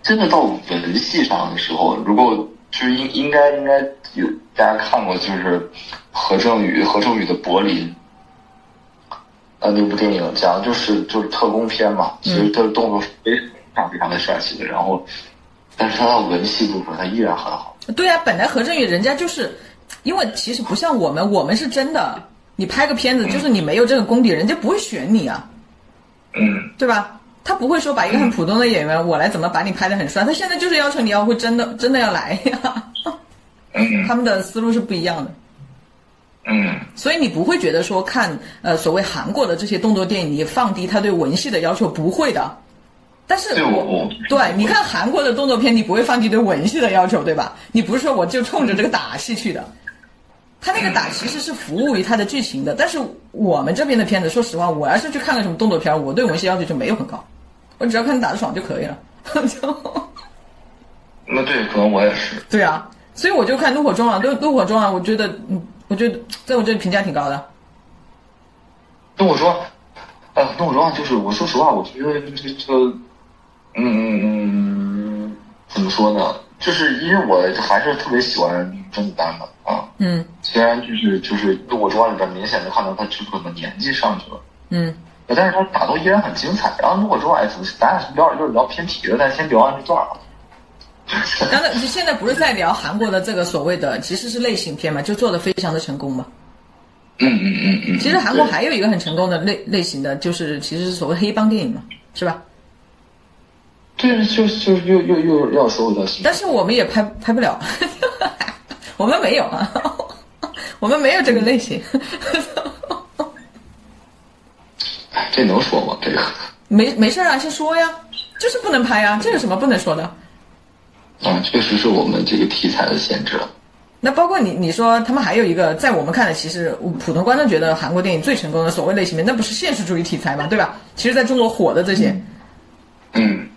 真的到文戏上的时候，如果就是应应该应该有大家看过，就是何正宇何正宇的柏林。呃，那部电影讲的就是就是特工片嘛，其实他的动作非常非常的帅气的，然后，但是他到文戏部分他依然很好。对呀、本来何正宇人家就是，因为其实不像我们，我们是真的，你拍个片子就是你没有这个功底，人家不会选你啊，嗯，对吧？他不会说把一个很普通的演员，我来怎么把你拍的很帅，他现在就是要求你要会真的真的要来呀，嗯他们的思路是不一样的。嗯，所以你不会觉得说看呃所谓韩国的这些动作电影，你放低他对文戏的要求，不会的。但是我我对你看韩国的动作片，你不会放低对文戏的要求，对吧？你不是说我就冲着这个打戏去的，他那个打其实是服务于他的剧情的。但是我们这边的片子，说实话，我要是去看个什么动作片，我对文戏要求就没有很高，我只要看你打得爽就可以了。就那对，可能我也是。对啊，所以我就看《怒火中啊，对《怒火中啊，我觉得嗯，我觉得在我这里评价挺高的。那我说，呃，那我说就是，我说实话，我觉得这这个，嗯嗯嗯，怎么说呢？就是因为我还是特别喜欢甄子丹的啊，嗯虽然就是就是《怒火中里边明显的看到他这可能年纪上去了。嗯，但是他打斗依然很精彩。然后如果说哎，咱俩聊就是聊偏题了，但先聊完这段儿吧。刚才现在不是在聊韩国的这个所谓的其实是类型片嘛，就做的非常的成功嘛。嗯嗯嗯嗯。其实韩国还有一个很成功的类类型的，就是其实是所谓黑帮电影嘛，是吧？对，就就又又又要说回到西但是我们也拍拍不了，我们没有啊，我们没有这个类型，哎这能说吗？这个。没没事啊，先说呀，就是不能拍啊，这有什么不能说的？啊，确实是我们这个题材的限制了。那包括你，你说他们还有一个，在我们看来，其实普通观众觉得韩国电影最成功的所谓类型片，那不是现实主义题材嘛，对吧？其实在中国火的这些，嗯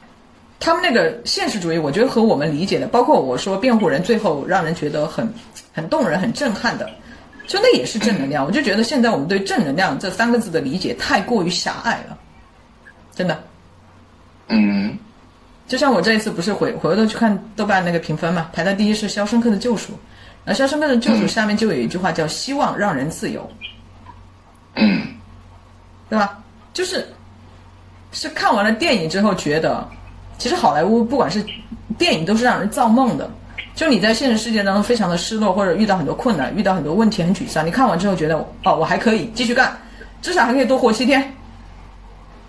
他们那个现实主义，我觉得和我们理解的，包括我说辩护人最后让人觉得很很动人、很震撼的，就那也是正能量。我就觉得现在我们对正能量这三个字的理解太过于狭隘了，真的。嗯就像我这一次不是回回头去看豆瓣那个评分嘛，排在第一是《肖申克的救赎》，那《肖申克的救赎》下面就有一句话叫“希望让人自由”，嗯对吧？就是是看完了电影之后觉得，其实好莱坞不管是电影都是让人造梦的。就你在现实世界当中非常的失落，或者遇到很多困难，遇到很多问题，很沮丧。你看完之后觉得，哦，我还可以继续干，至少还可以多活七天，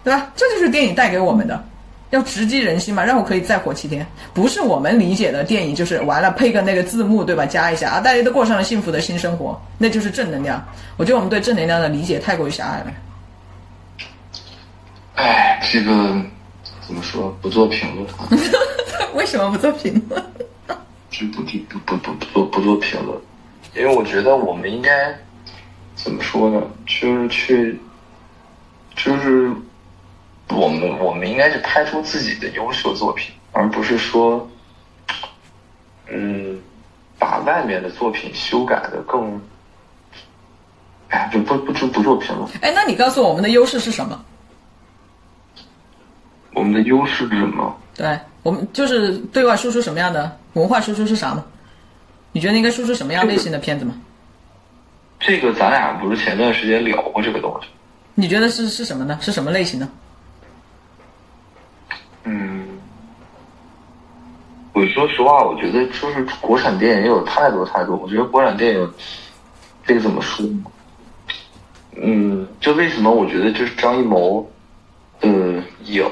对吧？这就是电影带给我们的，要直击人心嘛，让我可以再活七天。不是我们理解的电影，就是完了配个那个字幕，对吧？加一下啊，大家都过上了幸福的新生活，那就是正能量。我觉得我们对正能量的理解太过于狭隘了。哎，这个怎么说？不做评论啊，为什么不做评论？就不不不不不做不做评论，因为我觉得我们应该怎么说呢？就是去，就是我们我们应该是拍出自己的优秀作品，而不是说，嗯，把外面的作品修改的更，哎，就不不不不做评论。哎，那你告诉我我们的优势是什么？我们的优势是什么？对我们就是对外输出什么样的文化输出是啥吗？你觉得应该输出什么样类型的片子吗？这个咱俩不是前段时间聊过这个东西？你觉得是是什么呢？是什么类型呢？嗯，我说实话，我觉得就是国产电影有太多太多。我觉得国产电影这个怎么说呢？嗯，就为什么我觉得就是张艺谋的影，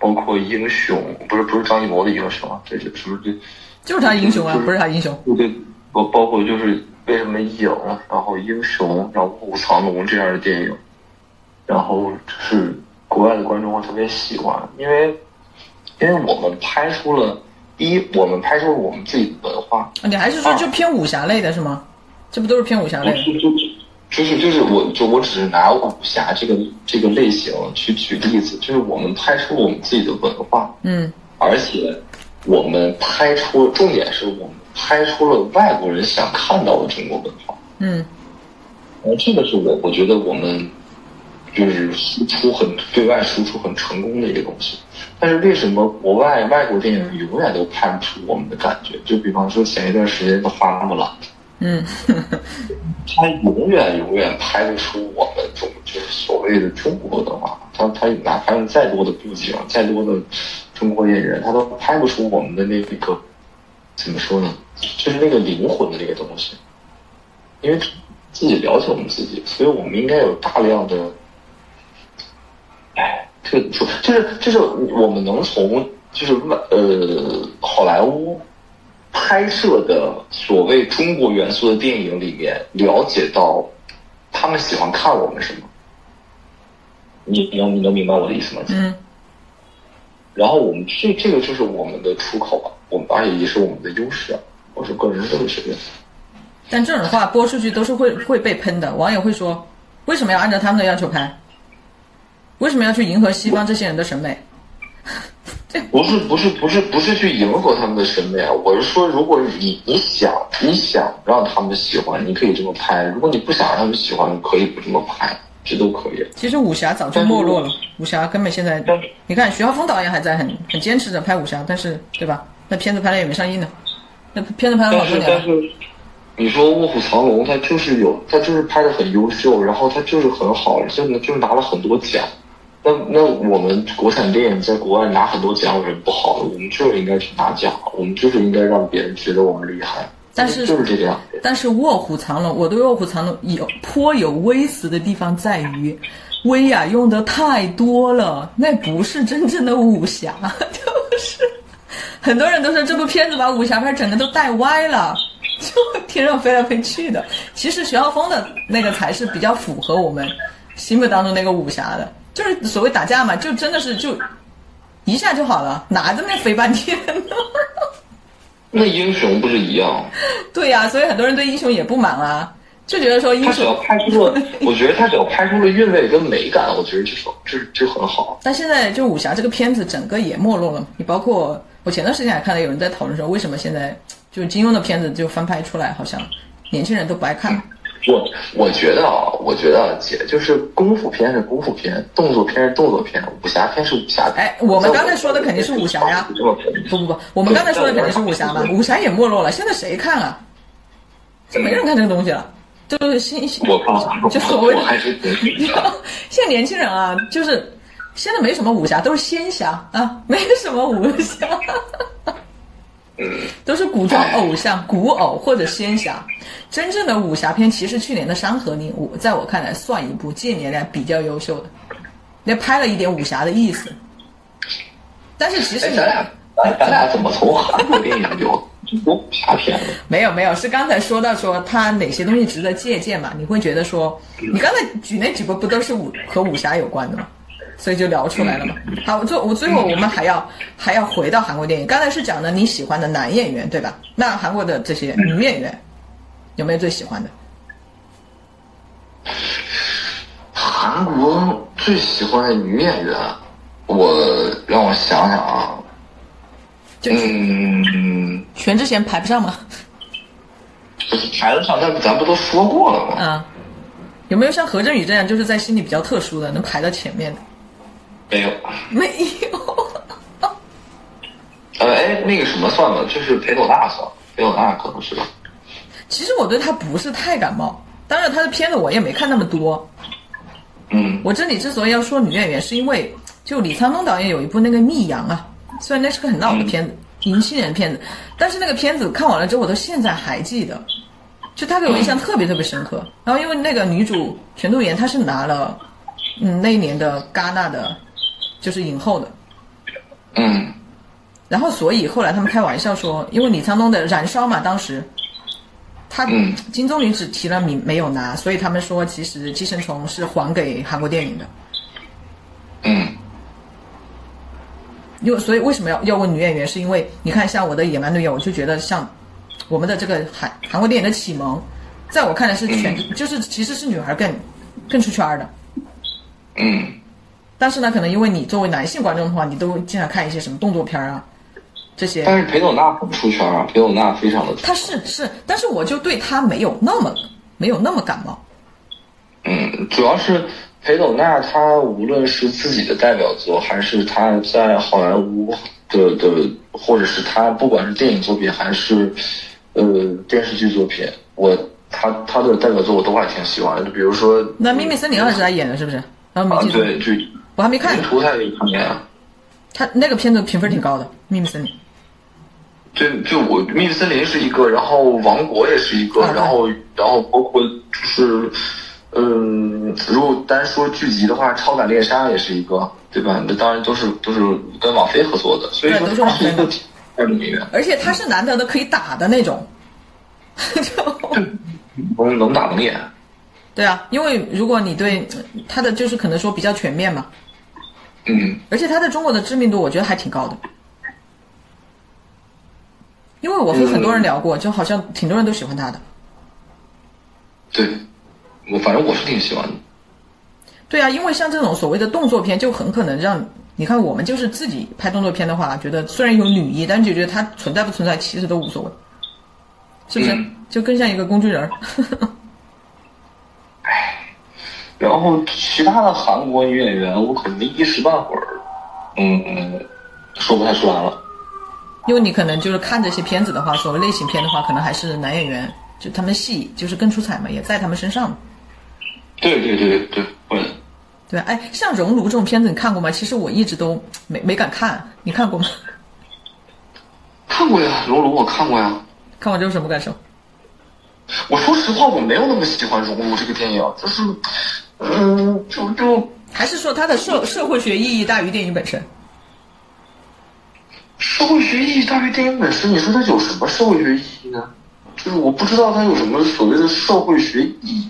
包括英雄，不是不是张艺谋的英雄啊，这这是不是这？就是他英雄啊，不是他英雄。对对，包包括就是为什么影，然后英雄，然后卧虎藏龙这样的电影，然后就是国外的观众会特别喜欢，因为因为我们拍出了第一，我们拍出了我们自己的文化，你还是说就偏武侠类的是吗？这不都是偏武侠类的？就就就是就是我就我只是拿武侠这个这个类型去举例子，就是我们拍出了我们自己的文化，嗯而且我们拍出重点是我们拍出了外国人想看到的中国文化。嗯呃，这个是我我觉得我们就是输出很对外输出很成功的一个东西。但是为什么国外外国电影永远都拍不出我们的感觉？就比方说前一段时间的《花木兰》，嗯，他永远永远拍不出我们中就是所谓的中国的话，他他哪怕用再多的布景，再多的中国演员，他都拍不出我们的那个怎么说呢？就是那个灵魂的那个东西。因为自己了解我们自己，所以我们应该有大量的，哎，这个说？就是就是我们能从就是外呃好莱坞拍摄的所谓中国元素的电影里面了解到他们喜欢看我们什么。你你能你能明白我的意思吗？嗯然后我们这这个就是我们的出口啊，我们而且也是我们的优势啊。我是个人认为是这样。但这种话播出去都是会会被喷的，网友会说，为什么要按照他们的要求拍？为什么要去迎合西方这些人的审美？不是不是不是不是去迎合他们的审美啊！我是说，如果你你想你想让他们喜欢，你可以这么拍；如果你不想让他们喜欢，你可以不这么拍，这都可以。其实武侠早就没落了，武侠根本现在，你看徐浩峰导演还在很很坚持着拍武侠，但是对吧？那片子拍了也没上映呢，那片子拍了好多年但是，你说《卧虎藏龙》，它就是有，它就是拍的很优秀，然后它就是很好，真的就是拿了很多奖。那那我们国产电影在国外拿很多奖我觉得不好的？我们就是应该去拿奖，我们就是应该让别人觉得我们厉害。但是就是这个样子。但是《卧虎藏龙》，我对《卧虎藏龙》有颇有微词的地方在于，威呀用的太多了，那不是真正的武侠，就是很多人都说这部片子把武侠片整个都带歪了，就天上飞来飞去的。其实徐浩峰的那个才是比较符合我们心目当中那个武侠的，就是所谓打架嘛，就真的是就一下就好了，哪这么飞半天呢？那英雄不是一样？对呀、所以很多人对英雄也不满啊，就觉得说英雄他只要。拍出了，我觉得他只要拍出了韵味跟美感，我觉得就就就很好。但现在就武侠这个片子整个也没落了。你包括我前段时间还看到有人在讨论说，为什么现在就金庸的片子就翻拍出来，好像年轻人都不爱看。我我觉得啊，我觉得啊姐就是功夫片是功夫片，动作片是动作片，武侠片是武侠片。哎我们刚才说的肯定是武侠呀不不不，我们刚才说的肯定是武侠嘛，武侠也没落了，现在谁看啊？这没人看这个东西了，就是新我看，就所谓的。现在年轻人啊，就是现在没什么武侠，都是仙侠啊，没什么武侠，都是古装偶像、古偶或者仙侠。真正的武侠片，其实去年的《山河令》，我在我看来算一部近年来比较优秀的，那拍了一点武侠的意思。但是其实咱俩咱咱俩怎么从韩国电影聊中国武侠片？没有没有，是刚才说到说他哪些东西值得借鉴嘛？你会觉得说，你刚才举那几部不都是武和武侠有关的吗？所以就聊出来了嘛。好，最我最后我们还要还要回到韩国电影。刚才是讲的你喜欢的男演员对吧？那韩国的这些女演员有没有最喜欢的？韩国最喜欢的女演员，我让我想想啊，就嗯，全智贤排不上吗？就是排得上，但咱不都说过了吗？啊，有没有像何振宇这样，就是在心里比较特殊的，能排到前面的？没有。没有。呃，哎，那个什么算了，就是裴斗娜算，裴斗娜可能是吧。其实我对他不是太感冒，当然他的片子我也没看那么多。嗯，我这里之所以要说女演员，是因为就李沧东导演有一部那个《密阳》啊，虽然那是个很老的片子，零七年的片子，但是那个片子看完了之后，我到现在还记得，就他给我印象特别特别深刻。然后因为那个女主全度妍，她是拿了嗯那一年的戛纳的，就是影后的。嗯，然后所以后来他们开玩笑说，因为李沧东的《燃烧》嘛，当时他嗯金棕榈只提了名没有拿，所以他们说其实《寄生虫》是还给韩国电影的。嗯因为所以为什么要要问女演员？是因为你看像我的《野蛮女友》，我就觉得像我们的这个韩韩国电影的启蒙，在我看来是全、就是其实是女孩更更出圈儿的。嗯，但是呢，可能因为你作为男性观众的话，你都经常看一些什么动作片啊这些。但是裴斗娜很出圈啊，裴斗娜非常的出他是是，但是我就对他没有那么没有那么感冒。嗯，主要是裴斗娜，她无论是自己的代表作，还是她在好莱坞的的，或者是她不管是电影作品还是呃电视剧作品，我她她的代表作我都还挺喜欢的。就比如说那《秘密森林二》是他演的，是不是？啊对，就我还没看云。图他也。他那个片子评分挺高的，《秘密森林》。对，就我《秘密森林》是一个，然后《王国》也是一个，啊然后然后包括就是，嗯，如果单说剧集的话，《超感猎杀》也是一个，对吧？那当然都是都是跟网飞合作的，所以说对都是网飞的他是一个爱的演员，而且他是难得的可以打的那种。就能能打能演。对啊，因为如果你对他的就是可能说比较全面嘛，嗯而且他在中国的知名度我觉得还挺高的。因为我和很多人聊过，就好像挺多人都喜欢他的。对，我反正我是挺喜欢的。对啊，因为像这种所谓的动作片，就很可能让你看我们就是自己拍动作片的话，觉得虽然有女一，但就觉得她存在不存在其实都无所谓，是不是？嗯就更像一个工具人儿。然后其他的韩国女演员，我可能一时半会儿，嗯嗯，说不太出来了。因为你可能就是看这些片子的话，所谓类型片的话，可能还是男演员，就他们戏就是更出彩嘛，也在他们身上对。对对对对，会。对？哎，像《熔炉》这种片子，你看过吗？其实我一直都没没敢看，你看过吗？看过呀，《熔炉》我看过呀。看完之后什么感受？我说实话，我没有那么喜欢《熔炉》这个电影，就是，嗯，就就还是说它的社社会学意义大于电影本身？社会学意义大于电影本身。你说它有什么社会学意义呢？就是我不知道它有什么所谓的社会学意义。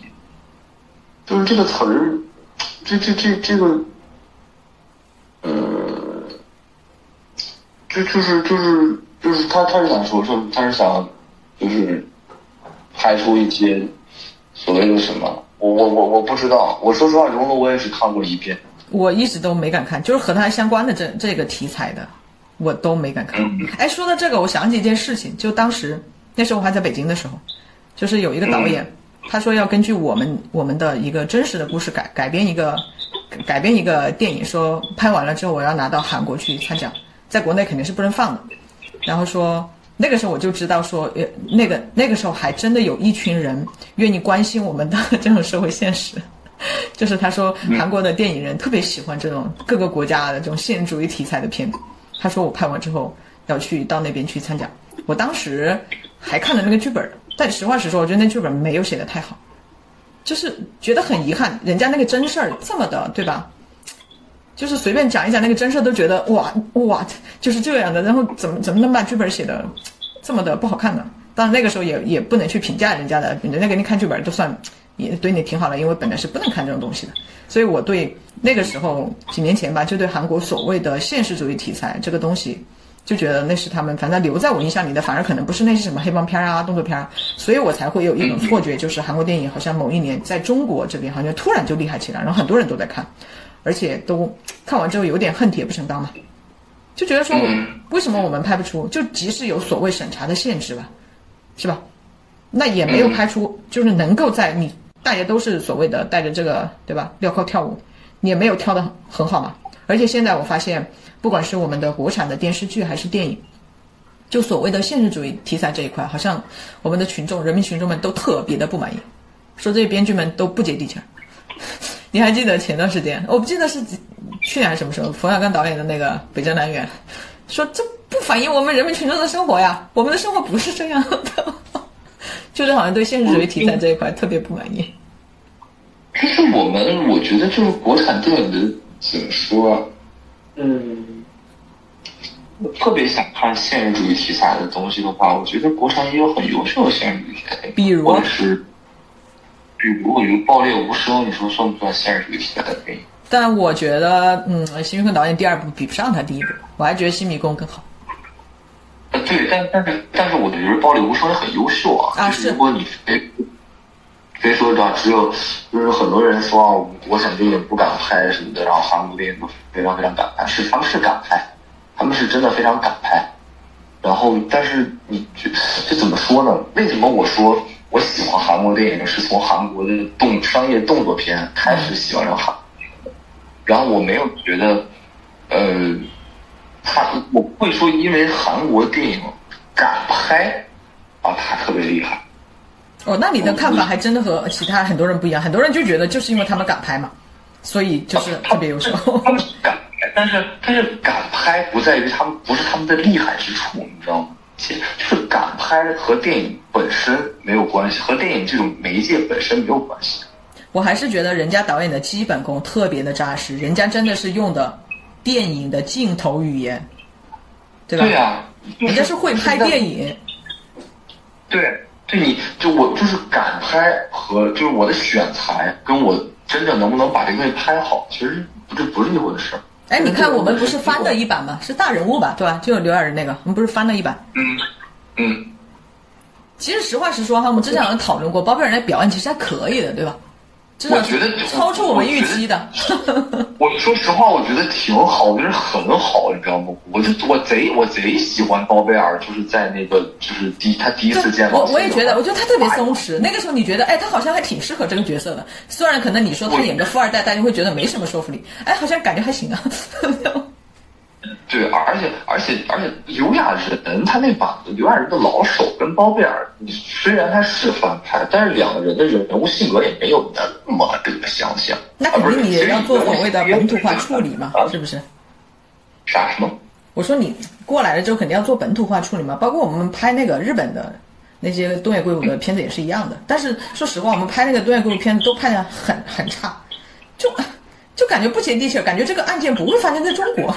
就是这个词儿，这这这这个，呃，就就是就是就是他他是想说说他是想就是拍出一些所谓的什么，我我我我不知道。我说实话，《熔炉》我也是看过一遍。我一直都没敢看，就是和它相关的这这个题材的，我都没敢看。哎，说到这个，我想起一件事情，就当时那时候我还在北京的时候，就是有一个导演，他说要根据我们我们的一个真实的故事改改编一个改编一个电影，说拍完了之后我要拿到韩国去参奖，在国内肯定是不能放的。然后说那个时候我就知道说，呃，那个那个时候还真的有一群人愿意关心我们的 这种社会现实。就是他说韩国的电影人特别喜欢这种各个国家的这种现实主义题材的片子。他说我拍完之后要去到那边去参加。我当时还看了那个剧本，但实话实说，我觉得那剧本没有写的太好，就是觉得很遗憾，人家那个真事儿这么的，对吧？就是随便讲一讲那个真事，都觉得哇哇就是这样的，然后怎么怎么能把剧本写的这么的不好看呢？当然那个时候也也不能去评价人家的，人家给你看剧本都算也对你挺好的，因为本来是不能看这种东西的。所以我对那个时候几年前吧，就对韩国所谓的现实主义题材这个东西，就觉得那是他们反正留在我印象里的，反而可能不是那些什么黑帮片啊、动作片，所以我才会有一种错觉，就是韩国电影好像某一年在中国这边好像突然就厉害起来，然后很多人都在看，而且都看完之后有点恨铁不成钢嘛，就觉得说为什么我们拍不出？就即使有所谓审查的限制吧，是吧？那也没有拍出，就是能够在你大家都是所谓的带着这个对吧镣铐跳舞，你也没有跳得很好嘛。而且现在我发现，不管是我们的国产的电视剧还是电影，就所谓的现实主义题材这一块，好像我们的群众、人民群众们都特别的不满意，说这些编剧们都不接地气儿。你还记得前段时间，我不记得是几去年还是什么时候，冯小刚导演的那个《北辙南辕》，说这不反映我们人民群众的生活呀，我们的生活不是这样的，就是好像对现实主义题材这一块特别不满意。就是我们，我觉得就是国产电影的怎么说啊？嗯，特别想看现实主义题材的东西的话，我觉得国产也有很优秀的现实主义题材，比如如我觉得《爆裂无声》，你说算不算现实主义题材的电影？但我觉得，嗯，辛玉坤导演第二部比不上他第一部，我还觉得《新迷宫》更好。呃，对，但但是但是我觉得《爆裂无声》也很优秀啊。啊就是如果你非非说这只有就是很多人说啊，国产电影不敢拍什么的，然后韩国电影都非常非常敢拍，是他们是敢拍，他们是真的非常敢拍。然后，但是你这这怎么说呢？为什么我说我喜欢韩国电影是从韩国的动商业动作片开始喜欢上韩国的？然后我没有觉得，呃，他我不会说因为韩国电影敢拍啊，他特别厉害。哦，那你的看法还真的和其他很多人不一样，很多人就觉得就是因为他们敢拍嘛，所以就是特别优秀。他们敢拍，但是但是敢拍不在于他们不是他们的厉害之处，你知道吗？其实就是敢拍和电影本身没有关系，和电影这种媒介本身没有关系。我还是觉得人家导演的基本功特别的扎实，人家真的是用的电影的镜头语言，对吧？对呀、人家是会拍电影，对，对你就我就是敢拍和就是我的选材跟我真正能不能把这个东西拍好，其实这不是一回事。哎，你看我们不是翻了一版吗？是大人物吧，对吧？就刘亚仁那个，我们不是翻了一版。嗯嗯，其实实话实说哈，我们之前好像讨论过，包贝尔那表演其实还可以的，对吧？我觉得超出我们预期的。我说实话，我觉得挺好，我觉得很好，你知道吗？我就我贼我贼喜欢包贝尔，就是在那个就是第他第一次见到我我也觉得，我觉得他特别松弛。那个时候你觉得，哎，他好像还挺适合这个角色的。虽然可能你说他演个富二代，大家会觉得没什么说服力，哎，好像感觉还行啊。对，而且而且而且刘亚仁他那把子刘亚仁的老手跟包贝尔，你虽然他是翻拍，但是两个人的人物性格也没有那么的相像。那肯定你也要做所谓的本土化处理嘛，是不是？啥什么？我说你过来了之后肯定要做本土化处理嘛，包括我们拍那个日本的那些东野圭吾的片子也是一样的。但是说实话，我们拍那个东野圭吾片子都拍的很很差，就就感觉不接地气，感觉这个案件不会发生在中国，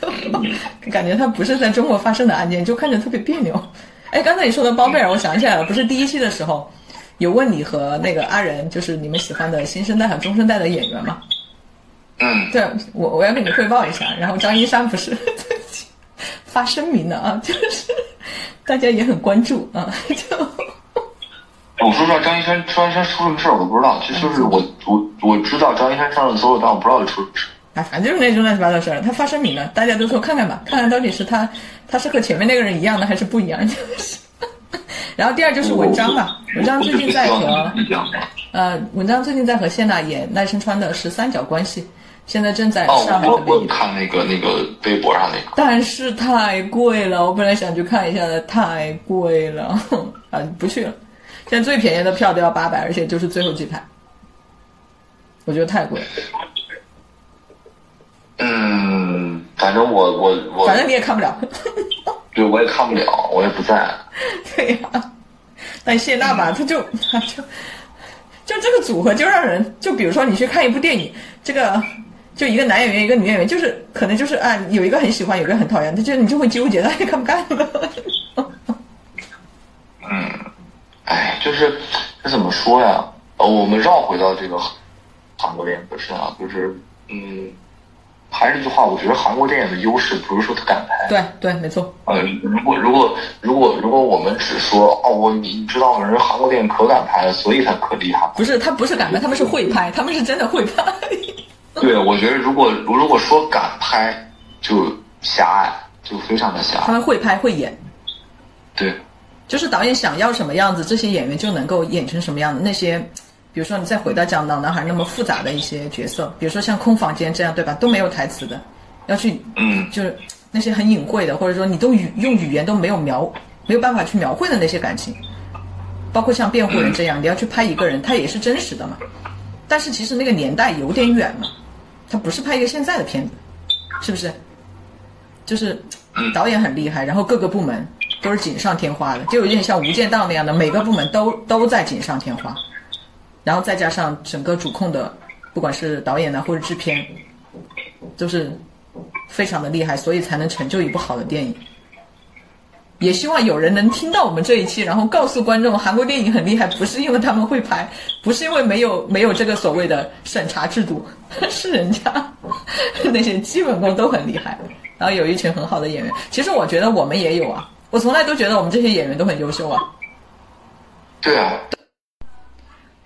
就就感觉它不是在中国发生的案件，就看着特别别扭。哎，刚才你说的包贝尔，我想起来了，不是第一期的时候有问你和那个阿仁，就是你们喜欢的新生代和中生代的演员吗？嗯，对我我要跟你汇报一下，然后张一山不是发声明了啊，就是 大家也很关注啊，就我说实话，张一山张一山出什么事儿我都不知道，就就是我我我知道张一山上热搜了，但我不知道他出什么事反正就是那种乱七八糟的事儿。他发声明了，大家都说看看吧，看看到底是他他是和前面那个人一样的还是不一样，就是。然后第二就是文章嘛，文章最近在和。呃，文章最近在和谢娜演赖声川的《十三角关系》，现在正在哦，上海我我有的北影。看那个那个微博上那个。但是太贵了，我本来想去看一下的，太贵了，啊，不去了。现在最便宜的票都要八百，而且就是最后几排，我觉得太贵了。嗯，反正我我我，反正你也看不了，对我也看不了，我也不在。对呀、但谢娜吧，她就她就就这个组合就让人，就比如说你去看一部电影，这个就一个男演员一个女演员，就是可能就是啊，有一个很喜欢，有一个很讨厌，他就你就会纠结，到底看不看了。哎，就是这怎么说呀？呃，我们绕回到这个韩国电影本身啊，就是嗯，还是那句话，我觉得韩国电影的优势不是说它敢拍，对对，没错，呃，如果如果如果如果我们只说哦，我你你知道吗？人韩国电影可敢拍了，所以它可厉害。不是他不是敢拍，他们是会拍，他们是真的会拍。对，我觉得如果如果说敢拍，就狭隘，就非常的狭隘。他们会拍会演，对，就是导演想要什么样子，这些演员就能够演成什么样子。那些，比如说你再回到讲老男孩那么复杂的一些角色，比如说像空房间这样，对吧？都没有台词的，要去，嗯，就是那些很隐晦的，或者说你都语用语言都没有描，没有办法去描绘的那些感情，包括像辩护人这样，你要去拍一个人，他也是真实的嘛。但是其实那个年代有点远了，他不是拍一个现在的片子，是不是？就是导演很厉害，然后各个部门都是锦上添花的，就有点像《无间道》那样的，每个部门都都在锦上添花，然后再加上整个主控的，不管是导演呢或者制片，都是非常的厉害，所以才能成就一部好的电影。也希望有人能听到我们这一期，然后告诉观众，韩国电影很厉害，不是因为他们会拍，不是因为没有没有这个所谓的审查制度，是人家 那些基本功都很厉害，然后有一群很好的演员。其实我觉得我们也有啊，我从来都觉得我们这些演员都很优秀啊。对啊，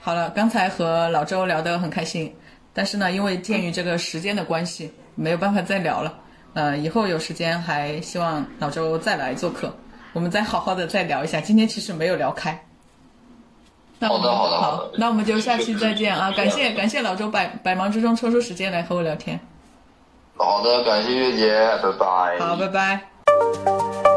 好了，刚才和老周聊得很开心，但是呢，因为鉴于这个时间的关系，没有办法再聊了。呃，以后有时间还希望老周再来做客。我们再好好的再聊一下，今天其实没有聊开。那我们好的好的好的那我们就下期再见啊！感谢感谢老周百百忙之中抽出时间来和我聊天。好的，感谢月姐，拜拜。好，拜拜。